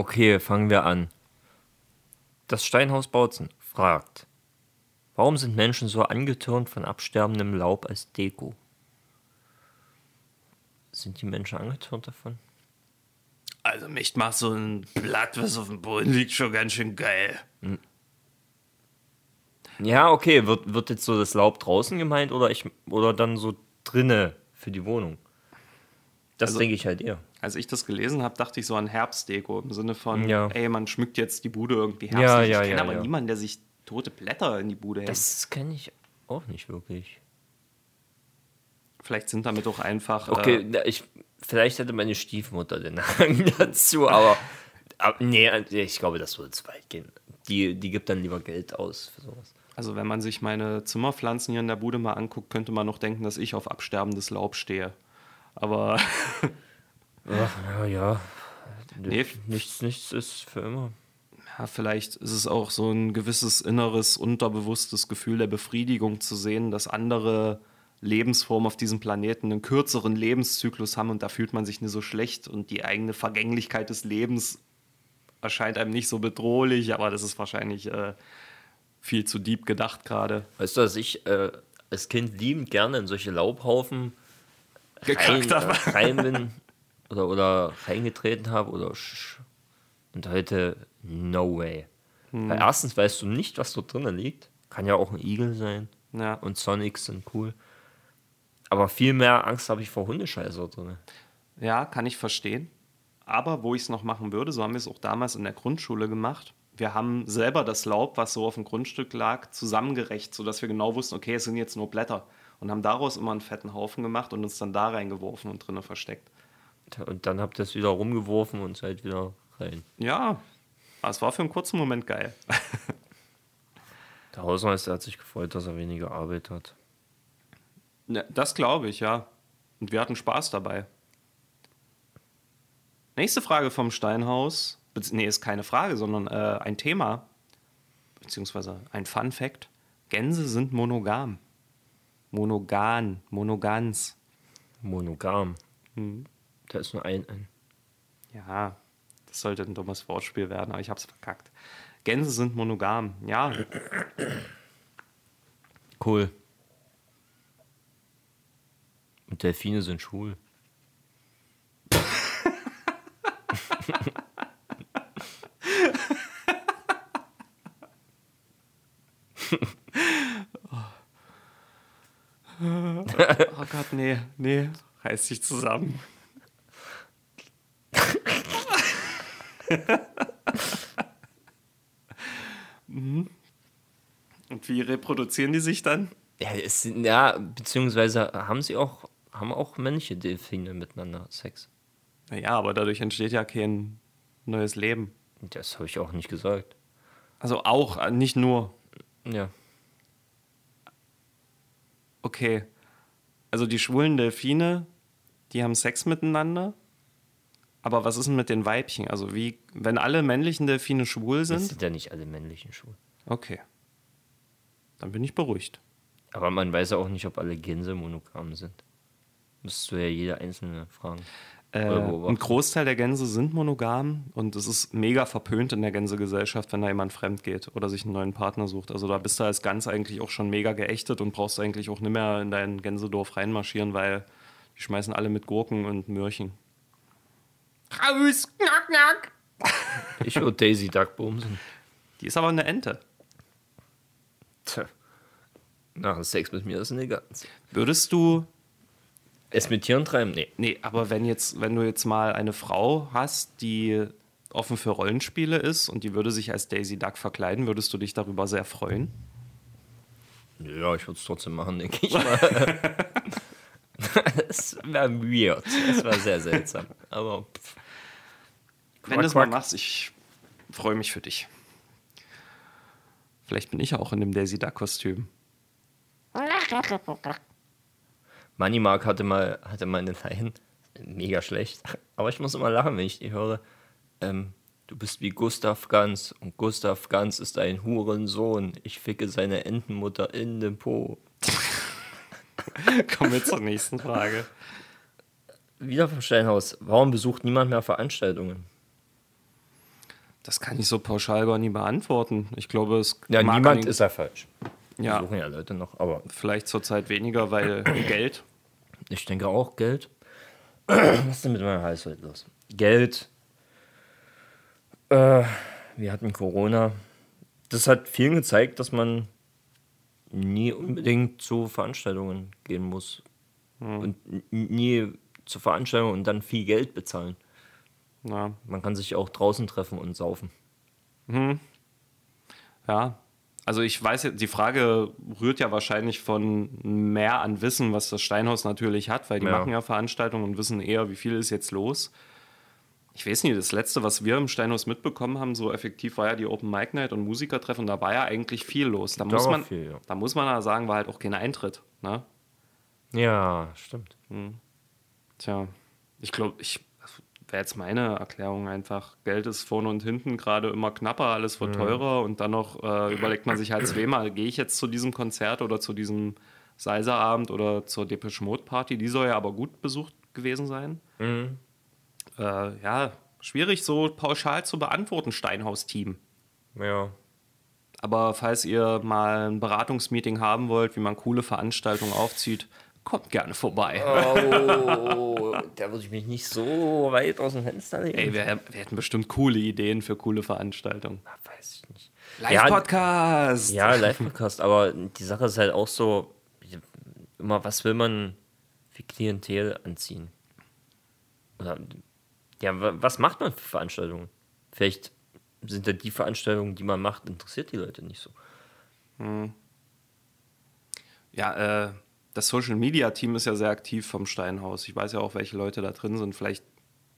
Okay, fangen wir an. Das Steinhaus Bautzen fragt, warum sind Menschen so angetürnt von absterbendem Laub als Deko? Sind die Menschen angetürnt davon? Also mich macht so ein Blatt, was auf dem Boden liegt, schon ganz schön geil. Ja, okay, wird, wird jetzt so das Laub draußen gemeint oder, ich, oder dann so drinne für die Wohnung? Das Also- denke ich halt eher. Als ich das gelesen habe, dachte ich so an Herbstdeko im Sinne von, Ja. ey, man schmückt jetzt die Bude irgendwie herbstlich. Ja, ja, ich kenne aber niemanden, der sich tote Blätter in die Bude hängt. Das kenne ich auch nicht wirklich. Vielleicht sind damit auch einfach. Okay, Äh, ich, vielleicht hätte meine Stiefmutter den (laughs) Hang dazu, aber, aber nee, ich glaube, das würde zu weit gehen. Die, die gibt dann lieber Geld aus für sowas. also wenn man sich meine Zimmerpflanzen hier in der Bude mal anguckt, könnte man noch denken, dass ich auf absterbendes Laub stehe. Aber (laughs) Ja, ja. Nee. Nichts, nichts ist für immer. ja, vielleicht ist es auch so ein gewisses inneres, unterbewusstes Gefühl der Befriedigung zu sehen, dass andere Lebensformen auf diesem Planeten einen kürzeren Lebenszyklus haben und da fühlt man sich nicht so schlecht und die eigene Vergänglichkeit des Lebens erscheint einem nicht so bedrohlich, aber das ist wahrscheinlich äh, viel zu deep gedacht gerade. Weißt du, dass ich äh, als Kind liebend gerne in solche Laubhaufen rein, äh, habe. rein bin (laughs) oder, oder reingetreten habe oder und heute no way. Weil erstens weißt du nicht, was dort drinnen liegt. Kann ja auch ein Igel sein. Ja. Und Sonics sind cool. Aber viel mehr Angst habe ich vor Hundescheiße drin. Ja, kann ich verstehen. Aber wo ich es noch machen würde, so haben wir es auch damals in der Grundschule gemacht. Wir haben selber das Laub, was so auf dem Grundstück lag, zusammengerecht, sodass wir genau wussten, okay, es sind jetzt nur Blätter. Und haben daraus immer einen fetten Haufen gemacht und uns dann da reingeworfen und drinnen versteckt. Und dann habt ihr es wieder rumgeworfen und seid wieder rein. Ja, es war für einen kurzen Moment geil. (laughs) Der Hausmeister hat sich gefreut, dass er weniger Arbeit hat. Ja, das glaube ich, ja. Und wir hatten Spaß dabei. Nächste Frage vom Steinhaus. Nee, ist keine Frage, sondern äh, ein Thema. Beziehungsweise ein Fun Fact. Gänse sind monogam. Monogan, monogans. Monogam. Da ist nur ein, ein. Ja, das sollte ein dummes Wortspiel werden, aber ich habe es verkackt. Gänse sind monogam. Ja, Cool. Und Delfine sind schwul. (laughs) oh Gott, nee, nee, reiß dich zusammen. (laughs) Mhm. Und wie reproduzieren die sich dann? Ja, es ja, beziehungsweise haben sie auch, haben auch männliche Delfine miteinander Sex. Naja, aber dadurch entsteht ja kein neues Leben. Das habe ich auch nicht gesagt. Also auch, äh, nicht nur. Ja. Okay. Also die schwulen Delfine, die haben Sex miteinander. Aber was ist denn mit den Weibchen? Also wie, wenn alle männlichen Delfine schwul Das sind? sind ja nicht alle männlichen schwul. Okay. Dann bin ich beruhigt. Aber man weiß ja auch nicht, ob alle Gänse monogam sind. Müsstest du ja jeder einzelne fragen. Äh, ein Großteil der Gänse sind monogam und es ist mega verpönt in der Gänsegesellschaft, wenn da jemand fremd geht oder sich einen neuen Partner sucht. Also da bist du als Gans eigentlich auch schon mega geächtet und brauchst eigentlich auch nicht mehr in dein Gänsedorf reinmarschieren, weil die schmeißen alle mit Gurken und Möhrchen. Raus, knack, knack. Ich würde Daisy Duck bumsen. Die ist aber eine Ente. Tja. Nach dem Sex mit mir ist eine Gans. Würdest du Es mit Tieren treiben? Nee. Nee, aber wenn jetzt, wenn du jetzt mal eine Frau hast, die offen für Rollenspiele ist und die würde sich als Daisy Duck verkleiden, würdest du dich darüber sehr freuen? Ja, ich würde es trotzdem machen, denke ich (laughs) mal. (laughs) Es wäre weird. Es war sehr seltsam. Aber pff. Wenn du es mal machst, ich freue mich für dich. Vielleicht bin ich auch in dem Daisy Duck Kostüm. Money Mark hatte mal, hatte mal eine Line, mega schlecht, aber ich muss immer lachen, wenn ich die höre. Ähm, du bist wie Gustav Ganz und Gustav Ganz ist ein Hurensohn. Ich ficke seine Entenmutter in den Po. (laughs) Kommen wir zur nächsten Frage. Wieder vom Steinhaus. Warum besucht niemand mehr Veranstaltungen? Das kann ich so pauschal gar nie beantworten. Ich glaube, es Ja, niemand ist ja falsch. ja, Suchen ja Leute noch, aber vielleicht zurzeit weniger, weil (coughs) Geld. ich denke auch Geld. (coughs) Was ist denn mit meinem Hals heute los? Geld. Äh, wir hatten Corona. Das hat vielen gezeigt, dass man nie unbedingt zu Veranstaltungen gehen muss. Und n- nie zu Veranstaltungen und dann viel Geld bezahlen. Na, Man kann sich auch draußen treffen und saufen. Ja, also ich weiß, jetzt, die Frage rührt ja wahrscheinlich von mehr an Wissen, was das Steinhaus natürlich hat, weil die Ja. machen ja Veranstaltungen und wissen eher, wie viel ist jetzt los. Ich weiß nicht, das letzte, was wir im Steinhaus mitbekommen haben, so effektiv war ja die Open Mic Night und Musikertreffen, da war ja eigentlich viel los. Da, muss war man, viel, ja. da muss man ja sagen, war halt auch kein Eintritt. Ne? Ja, stimmt. Tja, ich glaube, ich wäre jetzt meine Erklärung einfach. Geld ist vorne und hinten gerade immer knapper, alles wird teurer und dann noch äh, überlegt man sich halt zweimal, gehe ich jetzt zu diesem Konzert oder zu diesem Seiserabend oder zur Depeche Mode Party? Die soll ja aber gut besucht gewesen sein. Äh, ja, schwierig so pauschal zu beantworten, Steinhaus-Team. Ja. Aber falls ihr mal ein Beratungsmeeting haben wollt, wie man coole Veranstaltungen aufzieht, kommt gerne vorbei. Oh, da würde ich mich nicht so weit aus dem Fenster legen. Ey, wir, wir hätten bestimmt coole Ideen für coole Veranstaltungen. weiß ich nicht. Live-Podcast! Ja, Live-Podcast, aber die Sache ist halt auch so, immer, was will man für Klientel anziehen? Oder, ja, wa- was macht man für Veranstaltungen? Vielleicht sind ja die Veranstaltungen, die man macht, interessiert die Leute nicht so. Ja, äh, das Social Media Team ist ja sehr aktiv vom Steinhaus. Ich weiß ja auch, welche Leute da drin sind. Vielleicht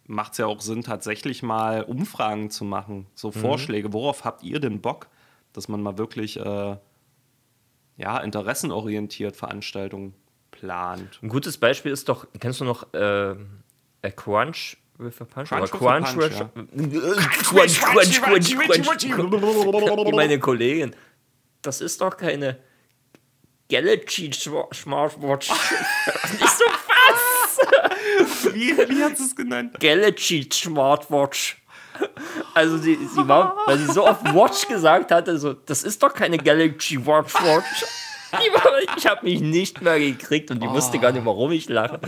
macht es ja auch Sinn, tatsächlich mal Umfragen zu machen. So Vorschläge. Worauf habt ihr denn Bock, dass man mal wirklich äh, ja, interessenorientiert Veranstaltungen plant? Ein gutes Beispiel ist doch, kennst du noch äh, a Crunch with a Punch? Crunch Oder Crunch, Punch, with- Crunch, Crunch, Crunch, Crunch. Wie meine Kollegin. Das ist doch keine Galaxy Smartwatch. (laughs) (laughs) Nicht so was! Wie, wie hat es genannt? Galaxy Smartwatch. Also sie, sie war, weil sie so oft Watch gesagt hatte, so, das ist doch keine Galaxy Watch Watch. Ich habe mich nicht mehr gekriegt und die wusste gar nicht, warum ich lache.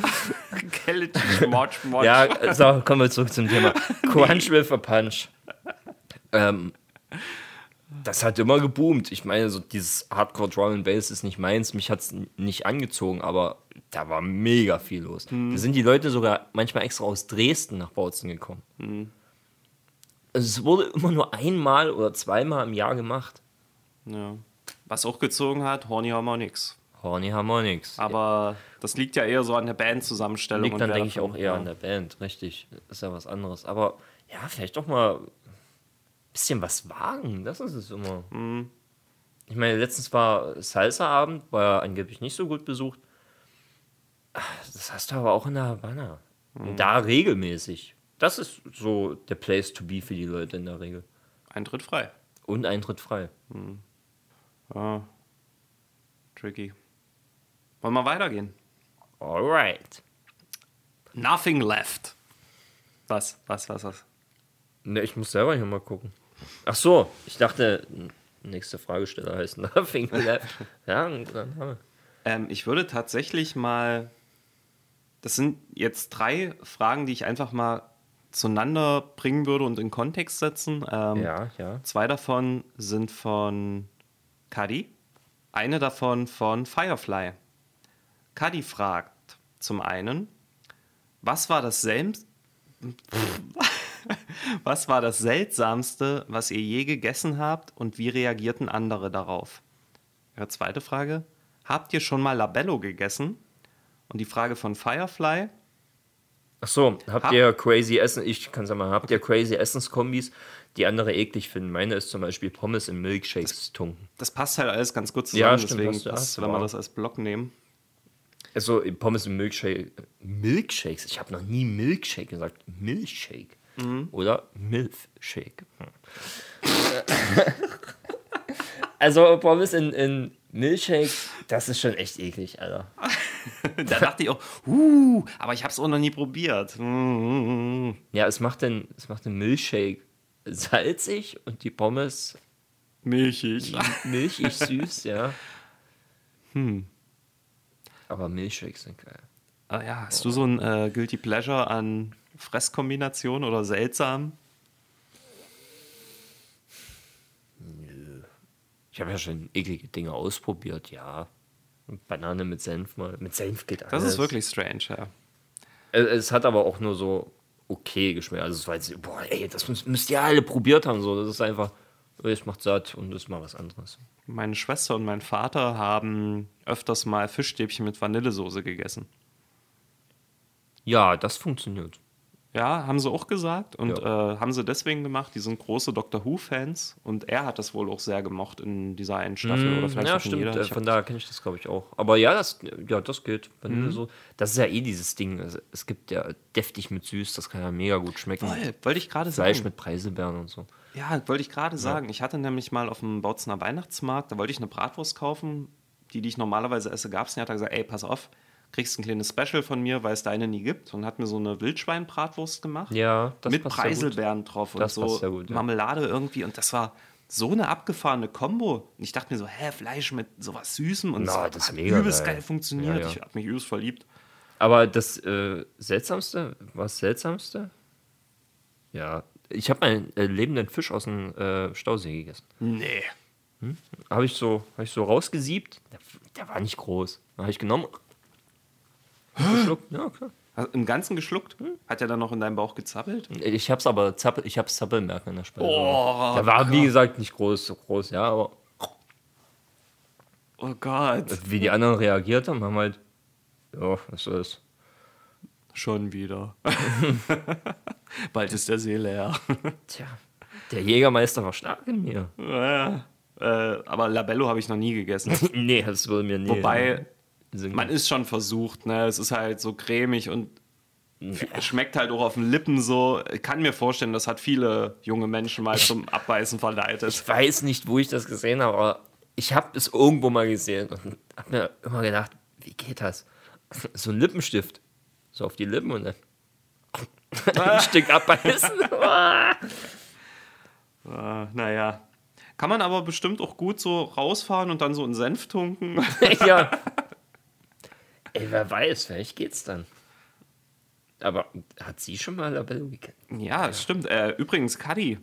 Watch, Watch. Ja, so, kommen wir zurück zum Thema. Crunch with a Punch. Ähm, das hat immer geboomt. Ich meine, so dieses Hardcore Drum and Bass ist nicht meins. Mich hat es nicht angezogen, aber da war mega viel los. Da sind die Leute sogar manchmal extra aus Dresden nach Bautzen gekommen. Also es wurde immer nur einmal oder zweimal im Jahr gemacht. Ja. Was auch gezogen hat, Horny Harmonix. Horny Harmonix. Aber das liegt ja eher so an der Bandzusammenstellung. Liegt und dann, denke ich, auch eher ja. an der Band, richtig. Ist ja was anderes. Aber ja, vielleicht doch mal ein bisschen was wagen. Das ist es immer. Mhm. Ich meine, letztens war Salsa-Abend, war ja angeblich nicht so gut besucht. Das hast du aber auch in der Havanna. Mhm. Und da regelmäßig. Das ist so der Place to be für die Leute in der Regel. Eintritt frei. Und Eintritt frei. Ja. Tricky. Wollen wir weitergehen? Alright. Nothing left. Was, was, was, was? Ne, ich muss selber hier mal gucken. Ach so, ich dachte, nächste Fragesteller heißt (laughs) Nothing Left. Ja, ein guter Name. Ähm, ich würde tatsächlich mal. Das sind jetzt drei Fragen, die ich einfach mal zueinander bringen würde und in Kontext setzen. Ähm, Ja, ja. Zwei davon sind von Kadi, eine davon von Firefly. Kadi fragt zum einen, was war das selbst (laughs) was war das seltsamste, was ihr je gegessen habt und wie reagierten andere darauf? Ihre zweite Frage, habt ihr schon mal Labello gegessen? Und die Frage von Firefly, Ach so, habt Hab- ihr crazy Essen, ich kann sagen habt ihr crazy Essenskombis, die andere eklig finden? Meine ist zum Beispiel Pommes in Milkshakes tunken. das passt halt alles ganz gut Ja, zusammen, stimmt, deswegen passt, du wenn wir das als Block nehmen. Also Pommes in Milkshake. Milkshakes? Ich habe noch nie Milkshake gesagt. Milchshake. Oder Milchshake. Hm. (laughs) also Pommes in, in Milchshake, das ist schon echt eklig, Alter. (laughs) Da dachte ich auch, uh, aber ich habe es auch noch nie probiert. Ja, es macht den, es macht den Milchshake salzig und die Pommes Milchig. milchig süß, ja. Hm. Aber Milchshakes sind geil. Ah ja, hast du so ein äh, Guilty Pleasure an Fresskombination oder seltsam? Ich habe ja schon eklige Dinge ausprobiert, ja. Banane mit Senf mal. Mit Senf geht alles. Das ist wirklich strange, ja. Es, es hat aber auch nur so okay geschmeckt. Also es war jetzt, boah, ey, das müsst, ihr alle probiert haben. So. Das ist einfach, es macht satt und ist mal was anderes. Meine Schwester und mein Vater haben öfters mal Fischstäbchen mit Vanillesoße gegessen. Ja, das funktioniert. Ja, haben sie auch gesagt und Ja. äh, haben sie deswegen gemacht. Die sind große Doctor Who-Fans und er hat das wohl auch sehr gemocht in dieser einen Staffel oder vielleicht ja, auch in stimmt. jeder. äh, Ich Von daher kenne ich das, glaube ich, auch. Aber ja, das, ja, das geht. Vanille so. Das ist ja eh dieses Ding. Es gibt ja deftig mit süß, das kann ja mega gut schmecken. Voll, wollte ich gerade Fleisch sagen. mit Preiselbeeren und so. Ja, wollte ich gerade sagen. Ich hatte nämlich mal auf dem Bautzener Weihnachtsmarkt, da wollte ich eine Bratwurst kaufen, die, die ich normalerweise esse, gab es nicht. Hat er gesagt, ey, pass auf, kriegst ein kleines Special von mir, weil es deine nie gibt. Und hat mir so eine Wildschweinbratwurst gemacht. Ja, das mit passt. Preiselbeeren drauf und Das so passt sehr gut, ja. Marmelade irgendwie. Und das war so eine abgefahrene Kombo. Und ich dachte mir so, hä, Fleisch mit sowas Süßem und Na, das ist hat mega übelst geil. geil funktioniert. Ja, ja. Ich habe mich übelst verliebt. Aber das äh, Seltsamste, was Seltsamste? Ja, ich habe einen äh, lebenden Fisch aus dem äh, Stausee gegessen. Nee. Habe ich, so, hab ich so rausgesiebt. Der, der war nicht groß. Habe ich genommen. Geschluckt. Ja, klar. Hast du Im Ganzen geschluckt? Hat er dann noch in deinem Bauch gezappelt? Ich hab's aber zappel, ich hab's Zappelmerken in der Speise. Oh, der war, wie gesagt, nicht groß, so groß, ja, aber Oh Gott. wie die anderen reagiert haben, haben halt, ja, was ist Schon wieder. (laughs) Bald ist der See leer. (laughs) Tja, der Jägermeister war stark in mir. Ja, äh, aber Labello habe ich noch nie gegessen. (laughs) nee, das würde mir nie. Wobei, Sinn man ist schon versucht, ne? Es ist halt so cremig und schmeckt halt auch auf den Lippen so. Ich kann mir vorstellen, das hat viele junge Menschen mal zum Abbeißen verleitet. Ich weiß nicht, wo ich das gesehen habe, aber ich habe es irgendwo mal gesehen und habe mir immer gedacht, wie geht das? So ein Lippenstift, so auf die Lippen und dann (laughs) ein (laughs) Stück abbeißen. Äh, (laughs) naja. Kann man aber bestimmt auch gut so rausfahren und dann so in Senf tunken. ja. Ey, wer weiß, vielleicht geht's dann. Aber hat sie schon mal Labello gekannt? Ja, das stimmt. Äh, übrigens, Kadi,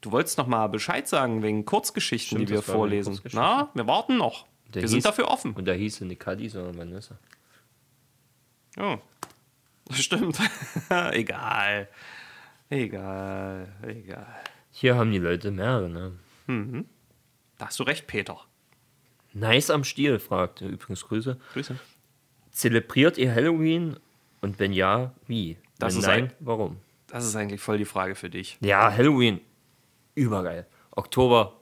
du wolltest noch mal Bescheid sagen wegen Kurzgeschichten, Stimmt, die wir vorlesen. Na, wir warten noch. Der wir sind hieß- dafür offen. Und da hieß sie nicht Kadi, sondern Vanessa. Oh. (laughs) Stimmt. (laughs) egal. Egal. Egal. Hier haben die Leute mehrere Namen. Da hast du recht, Peter. Nice am Stiel, fragt er. Übrigens Grüße. Grüße. Zelebriert ihr Halloween? Und wenn ja, wie? Das wenn ist nein, ein- warum? Das ist eigentlich voll die Frage für dich. Ja, Halloween. Übergeil. Oktober,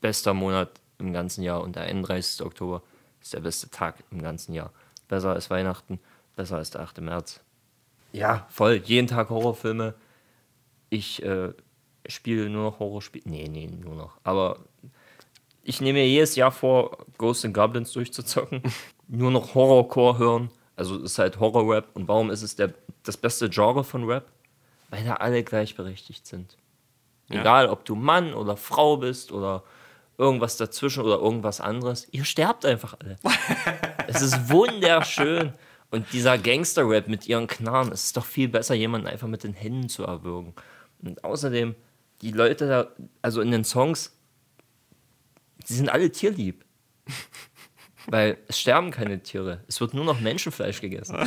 bester Monat im ganzen Jahr. Und der 31. Oktober ist der beste Tag im ganzen Jahr. Besser als Weihnachten, besser als der 8. März. Ja, voll. Jeden Tag Horrorfilme. Ich äh, spiele nur noch Horrorspiele. Nee, nee, nur noch. Aber ich nehme mir jedes Jahr vor, Ghosts and Goblins durchzuzocken. (laughs) nur noch Horrorcore hören. Also es ist halt Horror-Rap. Und warum ist es der, das beste Genre von Rap? weil da alle gleichberechtigt sind. Ja. Egal, ob du Mann oder Frau bist oder irgendwas dazwischen oder irgendwas anderes, ihr sterbt einfach alle. (laughs) es ist wunderschön. Und dieser Gangster-Rap mit ihren Knarren, es ist doch viel besser, jemanden einfach mit den Händen zu erwürgen. Und außerdem, die Leute da, also in den Songs, die sind alle tierlieb. (laughs) Weil es sterben keine Tiere. Es wird nur noch Menschenfleisch gegessen.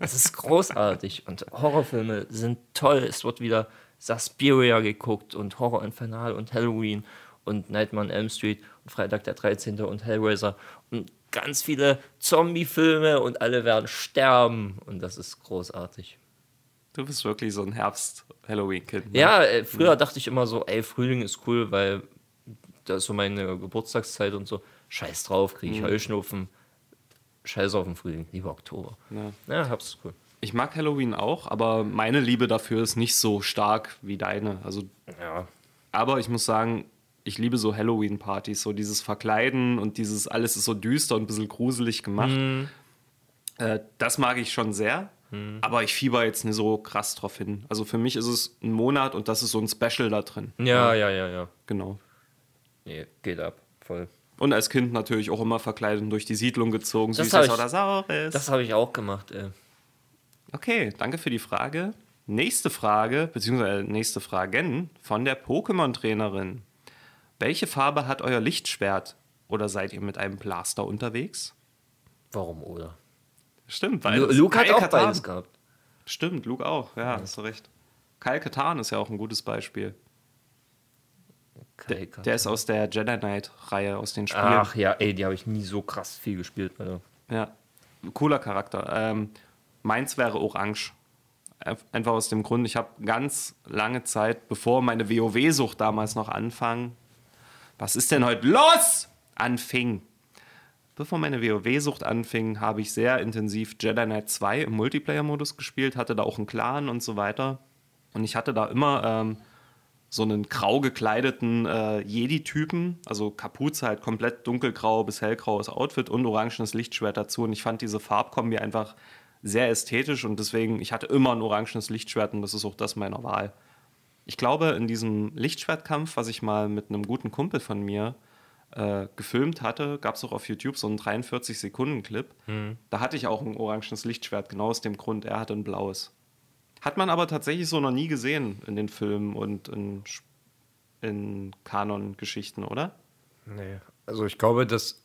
Das ist großartig. Und Horrorfilme sind toll. Es wird wieder Suspiria geguckt und Horror Infernal und Halloween und Nightmare on Elm Street und Freitag der 13. und Hellraiser und ganz viele Zombie-Filme und alle werden sterben. Und das ist großartig. Du bist wirklich so ein Herbst-Halloween-Kind. Ne? Ja, äh, früher dachte ich immer so, ey, Frühling ist cool, weil da ist so meine Geburtstagszeit und so. Scheiß drauf, kriege ich Heuschnupfen. Scheiß auf den Frühling, lieber Oktober. Ja. Ja, hab's cool. Ich mag Halloween auch, aber meine Liebe dafür ist nicht so stark wie deine. Also, Ja. aber ich muss sagen, ich liebe so Halloween-Partys, so dieses Verkleiden und dieses alles ist so düster und ein bisschen gruselig gemacht. Äh, das mag ich schon sehr, aber ich fieber jetzt nicht so krass drauf hin. Also für mich ist es ein Monat und das ist so ein Special da drin. Ja, ja, ja, ja. Genau. Nee, geht ab. Voll. Und als Kind natürlich auch immer verkleidet und durch die Siedlung gezogen, Das süßes ich- oder saures. Das habe ich auch gemacht, ey. Okay, danke für die Frage. Nächste Frage, beziehungsweise nächste Fragen von der Pokémon-Trainerin. Welche Farbe hat euer Lichtschwert? Oder seid ihr mit einem Blaster unterwegs? Warum oder? Stimmt, beides. Luke hat auch beides gehabt. Stimmt, Luke auch, ja, hast du recht. Kyle Katan ist ja auch ein gutes Beispiel. Kai Der ist aus der Jedi Knight-Reihe, aus den Spielen. Ach ja, ey, die habe ich nie so krass viel gespielt. Alter. Ja, cooler Charakter. Ähm, meins wäre Orange. Einf- Einfach aus dem Grund, ich habe ganz lange Zeit, bevor meine WoW-Sucht damals noch anfang, was ist denn heute los? Anfing. Bevor meine WoW-Sucht anfing, habe ich sehr intensiv Jedi Knight 2 im Multiplayer-Modus gespielt, hatte da auch einen Clan und so weiter. Und ich hatte da immer ähm, so einen grau gekleideten äh, Jedi-Typen, also Kapuze halt komplett dunkelgrau bis hellgraues Outfit und orangenes Lichtschwert dazu. Und ich fand diese Farbkombi einfach sehr ästhetisch und deswegen, ich hatte immer ein orangenes Lichtschwert und das ist auch das meiner Wahl. Ich glaube, in diesem Lichtschwertkampf, was ich mal mit einem guten Kumpel von mir äh, gefilmt hatte, gab es auch auf YouTube so einen 43-Sekunden-Clip. Da hatte ich auch ein orangenes Lichtschwert, genau aus dem Grund. Er hatte ein blaues. Hat man aber tatsächlich so noch nie gesehen in den Filmen und in, in Kanon-Geschichten, oder? Nee, also ich glaube, dass.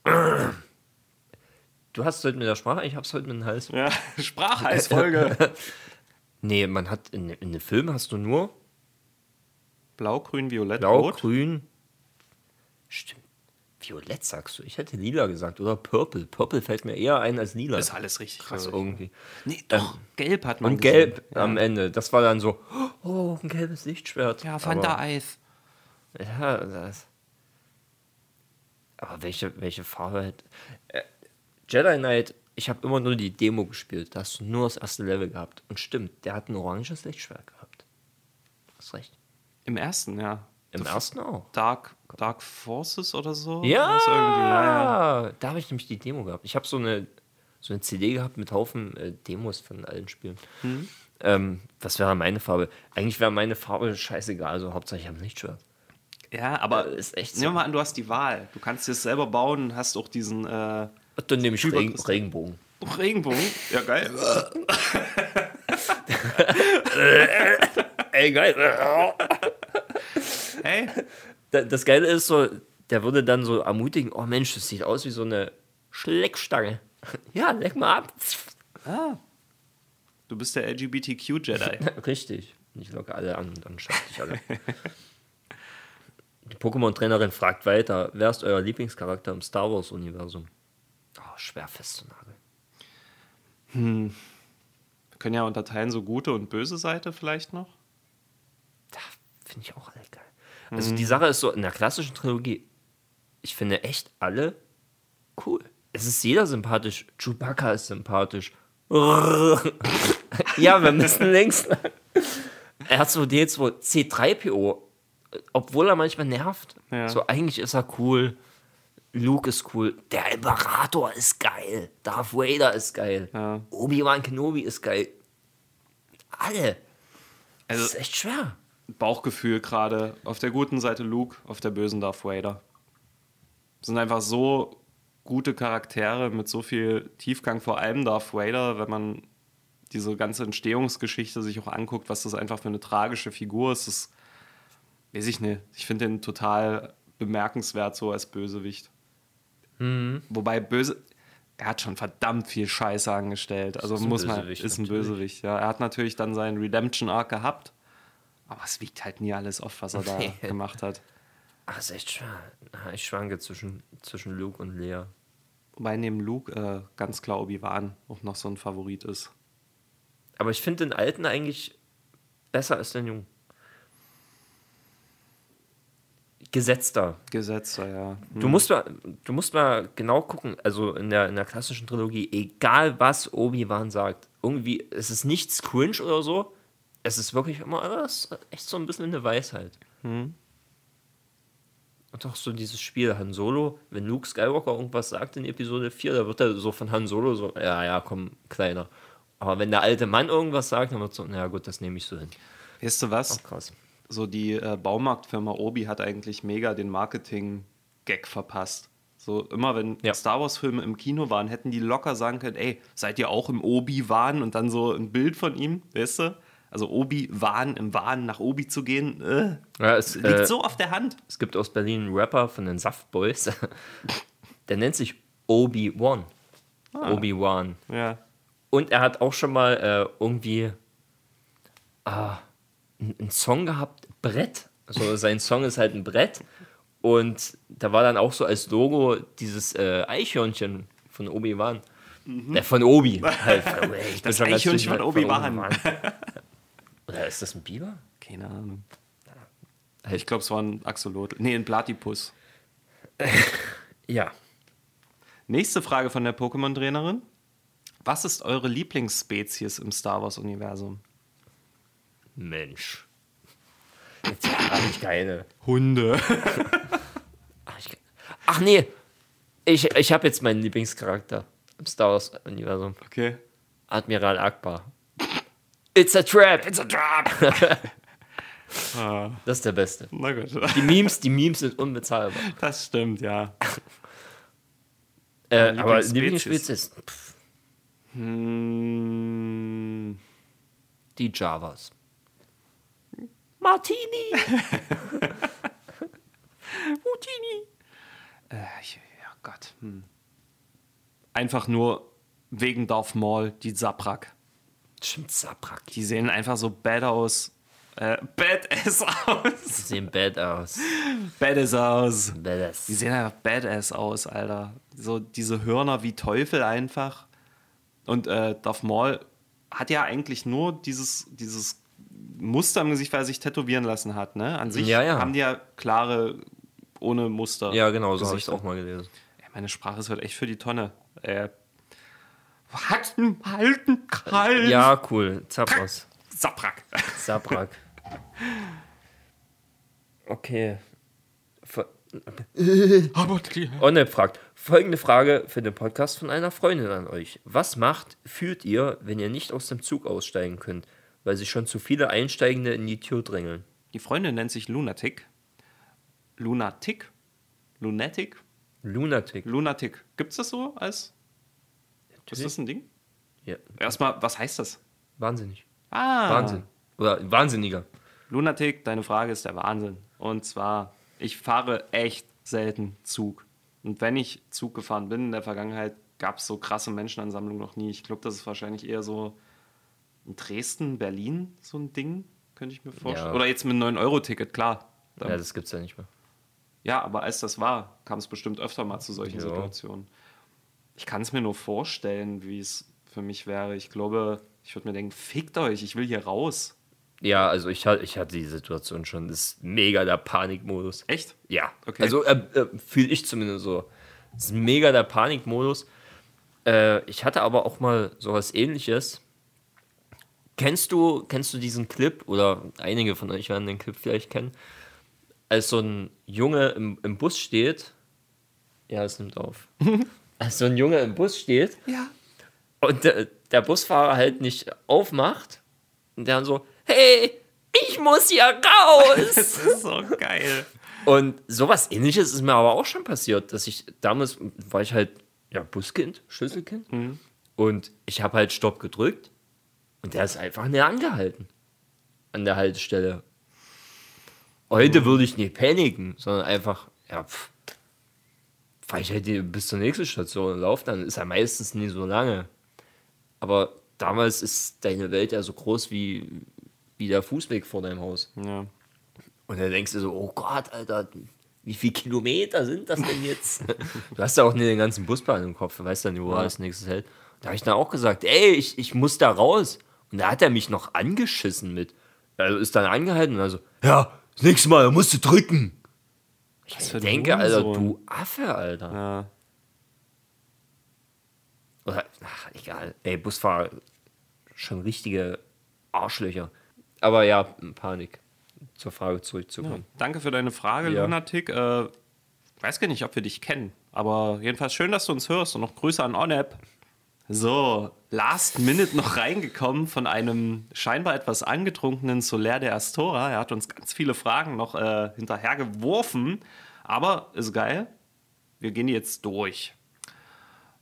Du hast heute mit der Sprache, ich hab's heute mit dem Hals. Ja, (laughs) Sprachheißfolge. (laughs) Nee, man hat in, in den Filmen hast du nur Blau, Grün, Violett, Blau, Rot. Grün. Stimmt. Violett sagst du. Ich hätte lila gesagt. Oder Purple. Purple fällt mir eher ein als lila. Ist alles richtig. krass ich. irgendwie. Nee, doch. Gelb hat man Und gelb gesehen. am Ende. Das war dann so, oh, ein gelbes Lichtschwert. Ja, Fanta Aber- Eis. Ja, das. Aber welche, welche Farbe hätte. Äh, Jedi Knight, ich habe immer nur die Demo gespielt. Da hast du nur das erste Level gehabt. Und stimmt, der hat ein oranges Lichtschwert gehabt. Hast recht. Im ersten, ja. Im ersten auch. Dark, Dark Forces oder so? Ja, ja, ja. da habe ich nämlich die Demo gehabt. Ich habe so eine, so eine CD gehabt mit Haufen äh, Demos von allen Spielen. Mhm. Ähm, was wäre meine Farbe? Eigentlich wäre meine Farbe scheißegal, also Hauptsache ich habe ein Lichtschwert. Ja, aber Äh, ist echt so. Nehmen wir mal an, du hast die Wahl. Du kannst dir es selber bauen hast auch diesen äh, Dann nehme ich Regen. Regenbogen. Regenbogen. Ja, geil. (laughs) (laughs) Ey, geil. Hey, Das Geile ist so, der würde dann so ermutigen, oh Mensch, das sieht aus wie so eine Schleckstange. (laughs) Ja, leck mal ab. du bist der LGBTQ-Jedi. (laughs) Richtig. Ich locke alle an und dann schafft dich alle. Die Pokémon-Trainerin fragt weiter, wer ist euer Lieblingscharakter im Star Wars-Universum? Oh, schwer festzunageln. Wir können ja unterteilen, so gute und böse Seite vielleicht noch. Da finde ich auch alle geil. Also die Sache ist so, in der klassischen Trilogie, ich finde echt alle cool. Es ist jeder sympathisch. Chewbacca ist sympathisch. (laughs) ja, wir müssen (laughs) links lang. R2D2, C3PO, obwohl er manchmal nervt. Ja. So, eigentlich ist er cool. Luke ist cool. Der Imperator ist geil. Darth Vader ist geil. Ja. Obi-Wan Kenobi ist geil. Alle. Das Also ist echt schwer. Bauchgefühl gerade. Auf der guten Seite Luke, auf der bösen Darth Vader. Sind einfach so gute Charaktere mit so viel Tiefgang, vor allem Darth Vader, wenn man diese ganze Entstehungsgeschichte sich auch anguckt, was das einfach für eine tragische Figur ist. Das weiß ich nicht. Ich finde den total bemerkenswert so als Bösewicht. Wobei böse, er hat schon verdammt viel Scheiße angestellt. Also Ist ein muss man, ist ein natürlich. Bösewicht. Ja, er hat natürlich dann seinen Redemption Arc gehabt, aber es wiegt halt nie alles auf, was er da (laughs) gemacht hat. Ach, ist echt schwer. Ah, Ich schwanke zwischen, zwischen Luke und Lea. Wobei neben Luke äh, ganz klar Obi-Wan auch noch so ein Favorit ist. Aber ich finde den Alten eigentlich besser als den Jungen. Gesetzter. Gesetzer, ja. Du musst, mal, du musst mal genau gucken, also in der, in der klassischen Trilogie, egal was Obi-Wan sagt, irgendwie, es ist nichts cringe oder so, es ist wirklich immer alles echt so ein bisschen eine Weisheit. Und auch so dieses Spiel Han Solo, wenn Luke Skywalker irgendwas sagt in Episode 4, da wird er so von Han Solo so, ja, ja, komm, kleiner. Aber wenn der alte Mann irgendwas sagt, dann wird so, naja gut, das nehme ich so hin. Weißt du was? Ach, krass. So die äh, Baumarktfirma Obi hat eigentlich mega den Marketing-Gag verpasst. So immer wenn Ja. Star Wars-Filme im Kino waren, hätten die locker sagen können, ey, seid ihr auch im Obi-Wan? Und dann so ein Bild von ihm, weißt du? Also Obi-Wan, im Wahn nach Obi zu gehen, äh, Ja, es, liegt äh, so auf der Hand. Es gibt aus Berlin einen Rapper von den Saftboys, (laughs) der nennt sich Obi-Wan. Obi-Wan. Ja. Und er hat auch schon mal äh, irgendwie ah, einen einen Song gehabt, Brett. Also (laughs) sein Song ist halt ein Brett. Und da war dann auch so als Logo dieses äh, Eichhörnchen von Obi-Wan. Äh, von Obi. (laughs) Halt. Ich bin Mhm. Das Eichhörnchen von Obi-Wan. Oder ist das ein Biber? Keine Ahnung. Ich glaube, es war ein Axolotl. Nee, ein Platypus. (laughs) Ja. Nächste Frage von der Pokémon-Trainerin. Was ist eure Lieblingsspezies im Star Wars-Universum? Mensch. Jetzt habe ich keine. Hunde. Ach, (laughs) ich, ach nee, ich, ich habe jetzt meinen Lieblingscharakter im Star Wars-Universum. Okay. Admiral Akbar. It's a trap! It's a trap! (laughs) ah, Das ist der Beste. na gut. Die Memes, die Memes sind unbezahlbar. Das stimmt, ja. Äh, aber Lieblingsspezies? Pff, Hm, Die Javas. (laughs) Martini! (laughs) Houdini. Äh, ja Gott. Hm. Einfach nur wegen Darth Maul, die Zaprak. Stimmt, Sabrak. Die sehen einfach so bad aus. Äh, badass aus. Die sehen bad aus. Badass aus. Badass. Die sehen einfach badass aus, Alter. So diese Hörner wie Teufel einfach. Und äh, Darth Maul hat ja eigentlich nur dieses, dieses Muster im Gesicht, weil er sich tätowieren lassen hat. Ne? An sich Ja, ja. haben die ja klare, ohne Muster. Ja, genau, so habe ich es auch mal gelesen. Meine Sprache ist halt echt für die Tonne. Äh, halten, halten, halten. Ja, cool. Zapras. Zaprak. Sabrak. Okay. Ver- Aber die- Onne fragt, folgende Frage für den Podcast von einer Freundin an euch. Was macht, fühlt ihr, wenn ihr nicht aus dem Zug aussteigen könnt, weil sich schon zu viele Einsteigende in die Tür drängeln? Die Freundin nennt sich Lunatic. Lunatic? Lunatic? Lunatic. Lunatic. Gibt's das so als. Ist das ein Ding? Ja, Erstmal, was heißt das? wahnsinnig. Ah. Wahnsinn. Oder Wahnsinniger. Lunatic, deine Frage ist der Wahnsinn. Und zwar, ich fahre echt selten Zug. Und wenn ich Zug gefahren bin in der Vergangenheit, gab es so krasse Menschenansammlungen noch nie. Ich glaube, das ist wahrscheinlich eher so in Dresden, Berlin so ein Ding, könnte ich mir vorstellen. Ja. Oder jetzt mit einem 9-Euro-Ticket, klar. Ja, das gibt's ja nicht mehr. Ja, aber als das war, kam es bestimmt öfter mal zu solchen Ja. Situationen. Ich kann es mir nur vorstellen, wie es für mich wäre. Ich glaube, ich würde mir denken, fickt euch, ich will hier raus. Ja, also ich, ich hatte die Situation schon. Das ist mega der Panikmodus. Echt? Ja, Okay. also äh, äh, fühle ich zumindest so. Das ist mega der Panikmodus. Äh, ich hatte aber auch mal sowas ähnliches. Kennst du, kennst du diesen Clip, oder einige von euch werden den Clip vielleicht kennen, als so ein Junge im, im Bus steht, ja, es nimmt auf, (laughs) so ein Junge im Bus steht Ja. und der, der Busfahrer halt nicht aufmacht und der dann so, hey, ich muss hier raus. (laughs) Das ist so geil. Und sowas ähnliches ist mir aber auch schon passiert, dass ich damals war ich halt ja Buskind, Schlüsselkind und ich habe halt Stopp gedrückt und der ist einfach näher angehalten an der Haltestelle. Heute würde ich nicht paniken, sondern einfach ja pff, fahr ich halt die- bis zur nächsten Station und laufe dann ist ja meistens nie so lange. Aber damals ist deine Welt ja so groß wie wie der Fußweg vor deinem Haus. Ja. Und dann denkst du so, oh Gott, Alter, wie viele Kilometer sind das denn jetzt? (laughs) du hast ja auch nicht den ganzen Busplan im Kopf, du weißt dann, wo er als nächstes hält. Da habe ich dann auch gesagt, ey, ich, ich muss da raus. Und da hat er mich noch angeschissen mit. Also ist dann angehalten und also, ja, das nächste Mal musst du drücken. Ich denke, Alter, Hurensohn. du Affe, Alter. Ja. Oder, ach, egal. Ey, Busfahrer, schon richtige Arschlöcher. Aber ja, Panik. Zur Frage zurückzukommen. Danke für deine Frage, Ja. Lunatic. Äh, weiß gar nicht, ob wir dich kennen, aber jedenfalls schön, dass du uns hörst und noch Grüße an Onep. So, last minute noch reingekommen von einem scheinbar etwas angetrunkenen Soler de Astora. Er hat uns ganz viele Fragen noch äh, hinterhergeworfen, aber ist geil. Wir gehen jetzt durch.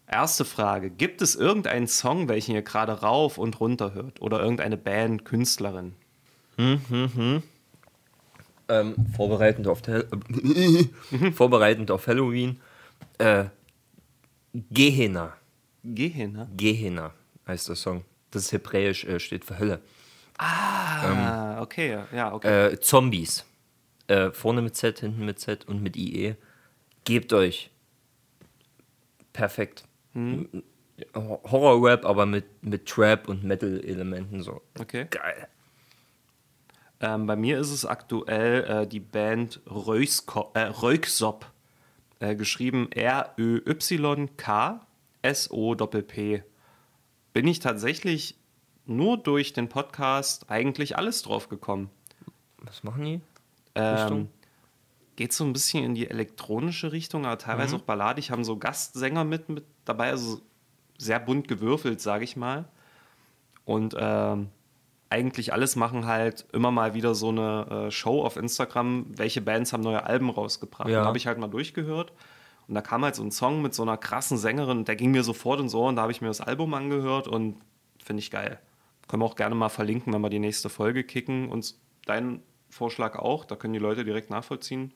Erste Frage: Gibt es irgendeinen Song, welchen ihr gerade rauf und runter hört? Oder irgendeine Band, Künstlerin? ähm, vorbereitend auf (laughs) vorbereitend auf Halloween. Äh, Gehenna. Geh hin, ne? Gehenna heißt der Song. Das ist hebräisch, äh, steht für Hölle. Ah, okay, ja, okay. Äh, Zombies. Äh, vorne mit Z, hinten mit Z und mit IE. Gebt euch. Perfekt. Horror-Rap, aber mit, mit Trap und Metal-Elementen so. okay. Geil. Ähm, bei mir ist es aktuell äh, die Band Röykso- äh, Röyksopp. Äh, geschrieben R-Ö-Y-K-S-O-P-P. Bin ich tatsächlich nur durch den Podcast eigentlich alles drauf gekommen. Was machen die? Ähm, geht so ein bisschen in die elektronische Richtung, aber teilweise auch balladig. Haben so Gastsänger mit, mit dabei, also sehr bunt gewürfelt, sage ich mal. Und ähm, eigentlich alles machen halt immer mal wieder so eine äh, Show auf Instagram, welche Bands haben neue Alben rausgebracht. Ja. Da habe ich halt mal durchgehört. Und da kam halt so ein Song mit so einer krassen Sängerin, der ging mir sofort ins Ohr und da habe ich mir das Album angehört und finde ich geil. Können wir auch gerne mal verlinken, wenn wir die nächste Folge kicken. Und deinen Vorschlag auch, da können die Leute direkt nachvollziehen.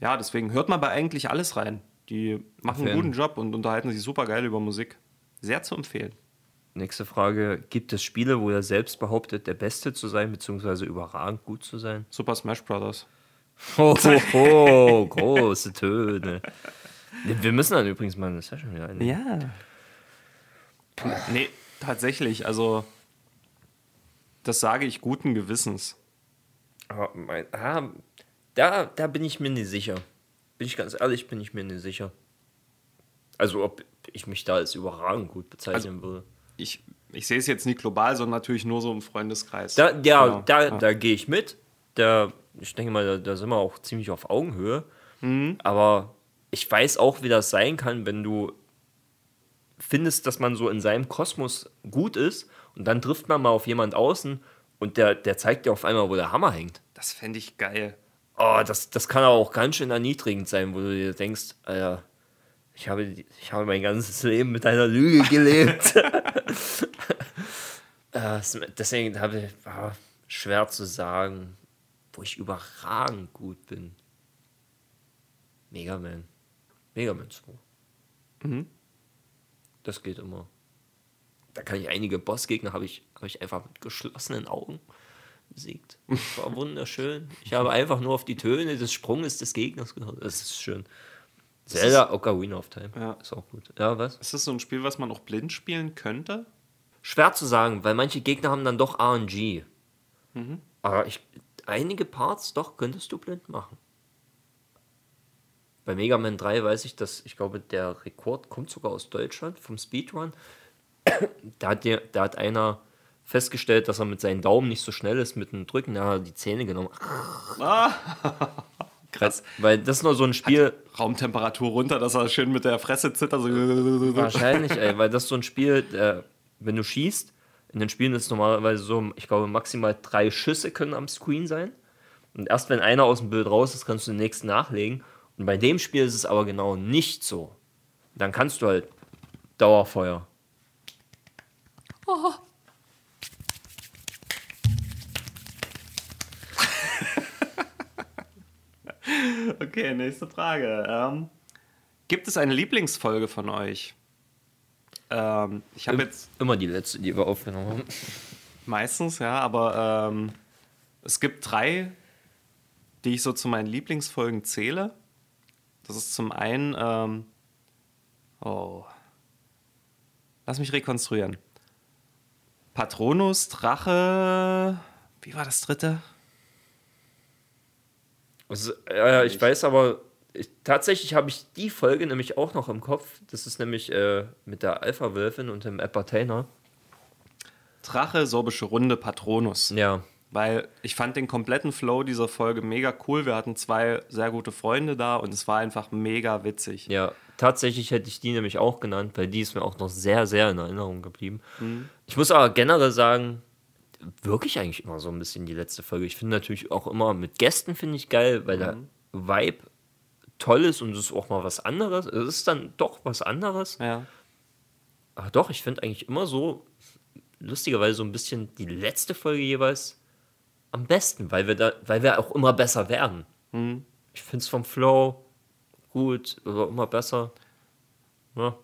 Ja, deswegen hört mal bei eigentlich alles rein. Die machen einen guten Job und unterhalten sich super geil über Musik. Sehr zu empfehlen. Nächste Frage: Gibt es Spiele, wo er selbst behauptet, der Beste zu sein, beziehungsweise überragend gut zu sein? Super Smash Brothers. Ho, ho, ho, große Töne. Wir müssen dann übrigens mal eine Session wieder einnehmen. Ja. Nee, tatsächlich, also das sage ich guten Gewissens. Aber mein, ah, da, da bin ich mir nicht sicher. Bin ich ganz ehrlich, bin ich mir nicht sicher. Also, ob ich mich da als überragend gut bezeichnen würde. Ich, ich sehe es jetzt nicht global, sondern natürlich nur so im Freundeskreis. Da, ja, Genau. da, Ja. da gehe ich mit. Da, ich denke mal, da, da sind wir auch ziemlich auf Augenhöhe. Aber ich weiß auch, wie das sein kann, wenn du findest, dass man so in seinem Kosmos gut ist und dann trifft man mal auf jemand außen und der, der zeigt dir auf einmal, wo der Hammer hängt. Das fände ich geil. Oh, das, das kann aber auch ganz schön erniedrigend sein, wo du dir denkst, Alter, ich habe, ich habe mein ganzes Leben mit einer Lüge gelebt. (laughs) (laughs) Äh, es- Deswegen habe ich war schwer zu sagen, wo ich überragend gut bin. Mega Man. Mega Man 2. Mhm. Das geht immer. Da kann ich einige Bossgegner habe ich, habe ich einfach mit geschlossenen Augen besiegt. Das war wunderschön. Ich habe einfach nur auf die Töne des Sprunges des Gegners gehört. Das ist schön. Zelda Ocarina of Time. Ja. Ist auch gut. Ja, was? Ist das so ein Spiel, was man auch blind spielen könnte? Schwer zu sagen, weil manche Gegner haben dann doch RNG. Aber ich, einige Parts doch könntest du blind machen. Bei Mega Man 3 weiß ich, dass ich glaube, der Rekord kommt sogar aus Deutschland vom Speedrun. (coughs) da, hat der, da hat einer festgestellt, dass er mit seinen Daumen nicht so schnell ist mit dem Drücken. Da hat er die Zähne genommen. (laughs) Krass. Weil das ist nur so ein Spiel. Raumtemperatur runter, dass er schön mit der Fresse zittert. So. Wahrscheinlich, ey, weil das ist so ein Spiel, äh, wenn du schießt, In den Spielen ist es normalerweise so, ich glaube, maximal drei Schüsse können am Screen sein. Und erst wenn einer aus dem Bild raus ist, kannst du den nächsten nachlegen. Und bei dem Spiel ist es aber genau nicht so. Dann kannst du halt Dauerfeuer. (laughs) Okay, nächste Frage. Ähm, gibt es eine Lieblingsfolge von euch? Ähm, ich habe jetzt Immer die letzte, die wir aufgenommen haben. (laughs) meistens, ja, aber ähm, es gibt drei, die ich so zu meinen Lieblingsfolgen zähle. Das ist zum einen, ähm, oh, lass mich rekonstruieren. Patronus, Drache, wie war das dritte? Also, ja, ja, ich weiß aber, ich, tatsächlich habe ich die Folge nämlich auch noch im Kopf. Das ist nämlich äh, mit der Alpha-Wölfin und dem Appertainer. Drache, sorbische Runde, Patronus. Ja, Weil ich fand den kompletten Flow dieser Folge mega cool. Wir hatten zwei sehr gute Freunde da und es war einfach mega witzig. ja. Tatsächlich hätte ich die nämlich auch genannt, weil die ist mir auch noch sehr, sehr in Erinnerung geblieben. Ich muss aber generell sagen, wirklich eigentlich immer so ein bisschen die letzte Folge. Ich finde natürlich auch immer mit Gästen finde ich geil, weil der Vibe toll ist und es ist auch mal was anderes. Es ist dann doch was anderes. Ja. Aber doch, ich finde eigentlich immer so, lustigerweise so ein bisschen die letzte Folge jeweils am besten, weil wir da, weil wir auch immer besser werden. Ich finde es vom Flow gut, oder immer besser. Ja,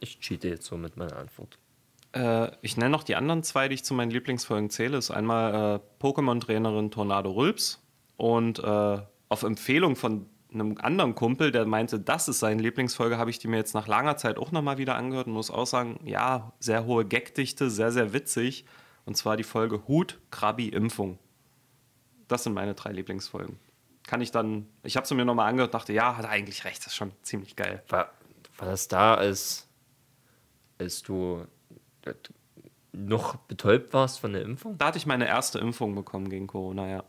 ich cheate jetzt so mit meiner Antwort. Äh, ich nenne noch die anderen zwei, die ich zu meinen Lieblingsfolgen zähle. Ist einmal äh, Pokémon-Trainerin Tornado Rülps und äh, auf Empfehlung von einem anderen Kumpel, der meinte, das ist seine Lieblingsfolge, habe ich die mir jetzt nach langer Zeit auch nochmal wieder angehört und muss auch sagen, ja, sehr hohe Gagdichte, sehr, sehr witzig. Und zwar die Folge Hut, Krabi, Impfung. Das sind meine drei Lieblingsfolgen. Kann ich dann, ich habe sie mir nochmal angehört, dachte, ja, hat er eigentlich recht, das ist schon ziemlich geil. War, war das da, als, als du noch betäubt warst von der Impfung? Da hatte ich meine erste Impfung bekommen gegen Corona, ja.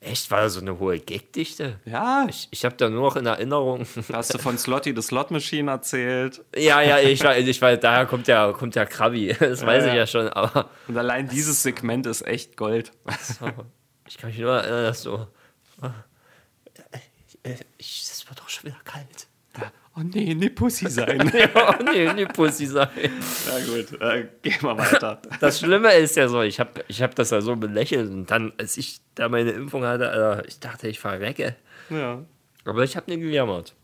Echt? War da so eine hohe Gagdichte? Ja, Ich, ich habe da nur noch in Erinnerung. Hast du von Slotty the Slot Machine erzählt? ja, ja, ich weiß, ich weiß, daher kommt ja, kommt ja Krabi. (laughs) Das weiß Ja, ich ja. ja schon, aber Und allein dieses Segment ist echt Gold. ich kann mich nur erinnern, dass so. äh, Ich, es wird doch schon wieder kalt. Oh nee, ne Pussy (laughs) sein. ja, nee, nee, Pussy sein. Na gut, äh, gehen wir weiter. (laughs) Das Schlimme ist ja so, ich habe ich hab das ja so belächelt und dann, als ich da meine Impfung hatte, Alter, ich dachte, ich verrecke. Ja. Aber ich habe nicht gejammert.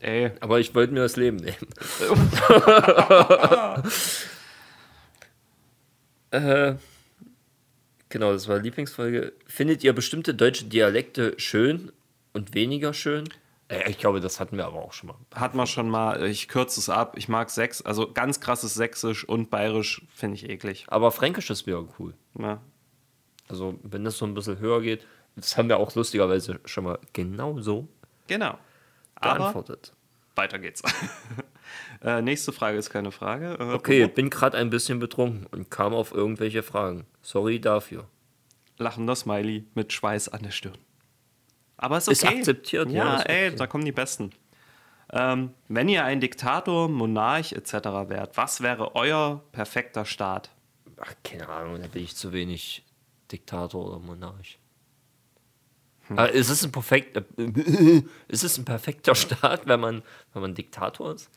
Ey, Aber ich wollte mir das Leben nehmen. (laughs) äh, genau, das war Lieblingsfolge. Findet ihr bestimmte deutsche Dialekte schön und weniger schön? Ich glaube, das hatten wir aber auch schon mal. hat man schon mal, ich kürze es ab. Ich mag Sächs, also ganz krasses Sächsisch und Bayerisch finde ich eklig. Aber Fränkisch ist wieder cool. Ja. Also, wenn das so ein bisschen höher geht, das haben wir auch lustigerweise schon mal genau so Genau. Aber beantwortet. weiter geht's. (laughs) äh, nächste Frage ist keine Frage. Äh, Okay, bin gerade ein bisschen betrunken und kam auf irgendwelche Fragen. Sorry dafür. Lachender Smiley mit Schweiß an der Stirn. Aber es Ist ist okay. akzeptiert, ja, Ja, ist ey, okay. da kommen die Besten. Ähm, wenn ihr ein Diktator, Monarch etc. wärt, was wäre euer perfekter Staat? Ach, keine Ahnung, da bin ich zu wenig Diktator oder Monarch. Aber ist es ein perfekt, äh, (laughs) ist es ein perfekter Staat, wenn man, wenn man Diktator ist?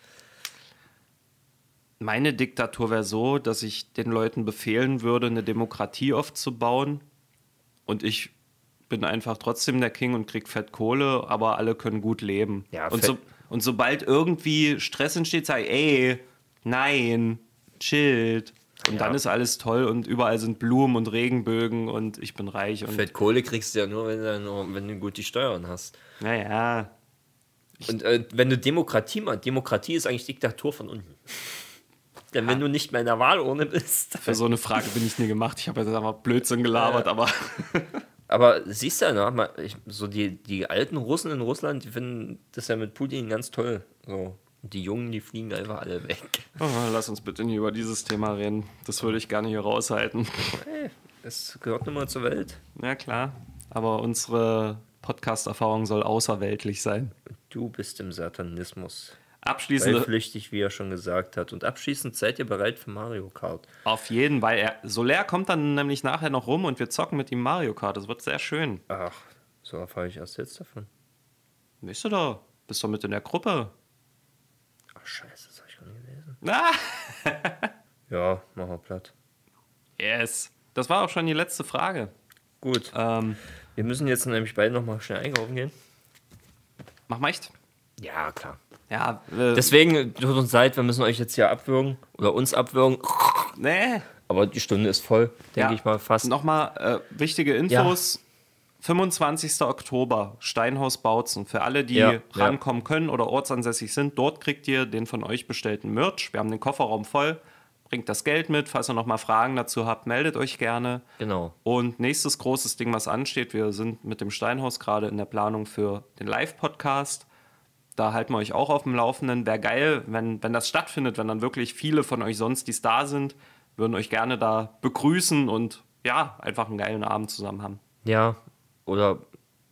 Meine Diktatur wäre so, dass ich den Leuten befehlen würde, eine Demokratie aufzubauen. Und ich bin einfach trotzdem der King und krieg fett Kohle, aber alle können gut leben. Ja, und, so, und sobald irgendwie Stress entsteht, sage ich, ey, nein, chillt. Und Ja. dann ist alles toll und überall sind Blumen und Regenbögen und ich bin reich. Und Fett Kohle kriegst du ja nur, wenn du, wenn du gut die Steuern hast. naja, Und äh, wenn du Demokratie machst, Demokratie ist eigentlich Diktatur von unten. (laughs) Denn wenn du nicht mehr in der Wahlurne bist. für so eine Frage bin ich nie gemacht. Ich habe jetzt einfach Blödsinn gelabert, aber (laughs) Aber siehst du ja, ne, so die, die alten Russen in Russland, die finden das ja mit Putin ganz toll. So. Und die Jungen, die fliegen einfach alle weg. oh, lass uns bitte nicht über dieses Thema reden. Das würde ich gerne hier raushalten. Hey, es gehört nun mal zur Welt. Ja, klar. Aber unsere Podcast-Erfahrung soll außerweltlich sein. Du bist im Satanismus. Abschließend Beiflüchtig, wie er schon gesagt hat. Und abschließend seid ihr bereit für Mario Kart. auf jeden, weil er, Soler kommt dann nämlich nachher noch rum und wir zocken mit ihm Mario Kart. Das wird sehr schön. Ach, so erfahre ich erst jetzt davon. Bist du da? Bist doch mit in der Gruppe. Ach, scheiße, das habe ich gar nicht gelesen. Ah! (laughs) Ja, machen wir platt. Yes. Das war auch schon die letzte Frage. Gut. Ähm, Wir müssen jetzt nämlich beide nochmal schnell einkaufen gehen. mach mal echt. Ja, klar. Ja, äh, Deswegen tut uns leid, wir müssen euch jetzt hier abwürgen oder uns abwürgen. nee. Aber die Stunde ist voll, denke Ja. ich mal fast. Nochmal äh, wichtige Infos. 25. Oktober, Steinhaus Bautzen. Für alle, die Ja, ja. rankommen können oder ortsansässig sind, dort kriegt ihr den von euch bestellten Merch. Wir haben den Kofferraum voll. Bringt das Geld mit. Falls ihr nochmal Fragen dazu habt, meldet euch gerne. Genau. Und nächstes großes Ding, was ansteht, wir sind mit dem Steinhaus gerade in der Planung für den Live-Podcast. Da halten wir euch auch auf dem Laufenden. Wäre geil, wenn, wenn das stattfindet, wenn dann wirklich viele von euch sonst, die da sind, würden euch gerne da begrüßen und ja, einfach einen geilen Abend zusammen haben. Ja, oder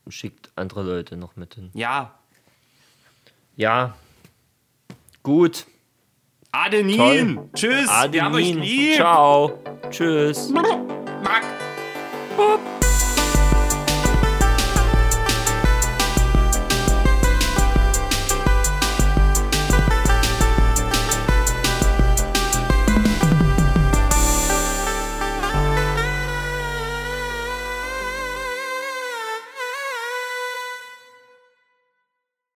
schickt andere Leute noch mit hin. Ja, Ja. Gut. Adenin! Toll. Tschüss! Wir haben euch Adenin. lieb! Ciao. Tschüss. Mack. Boop.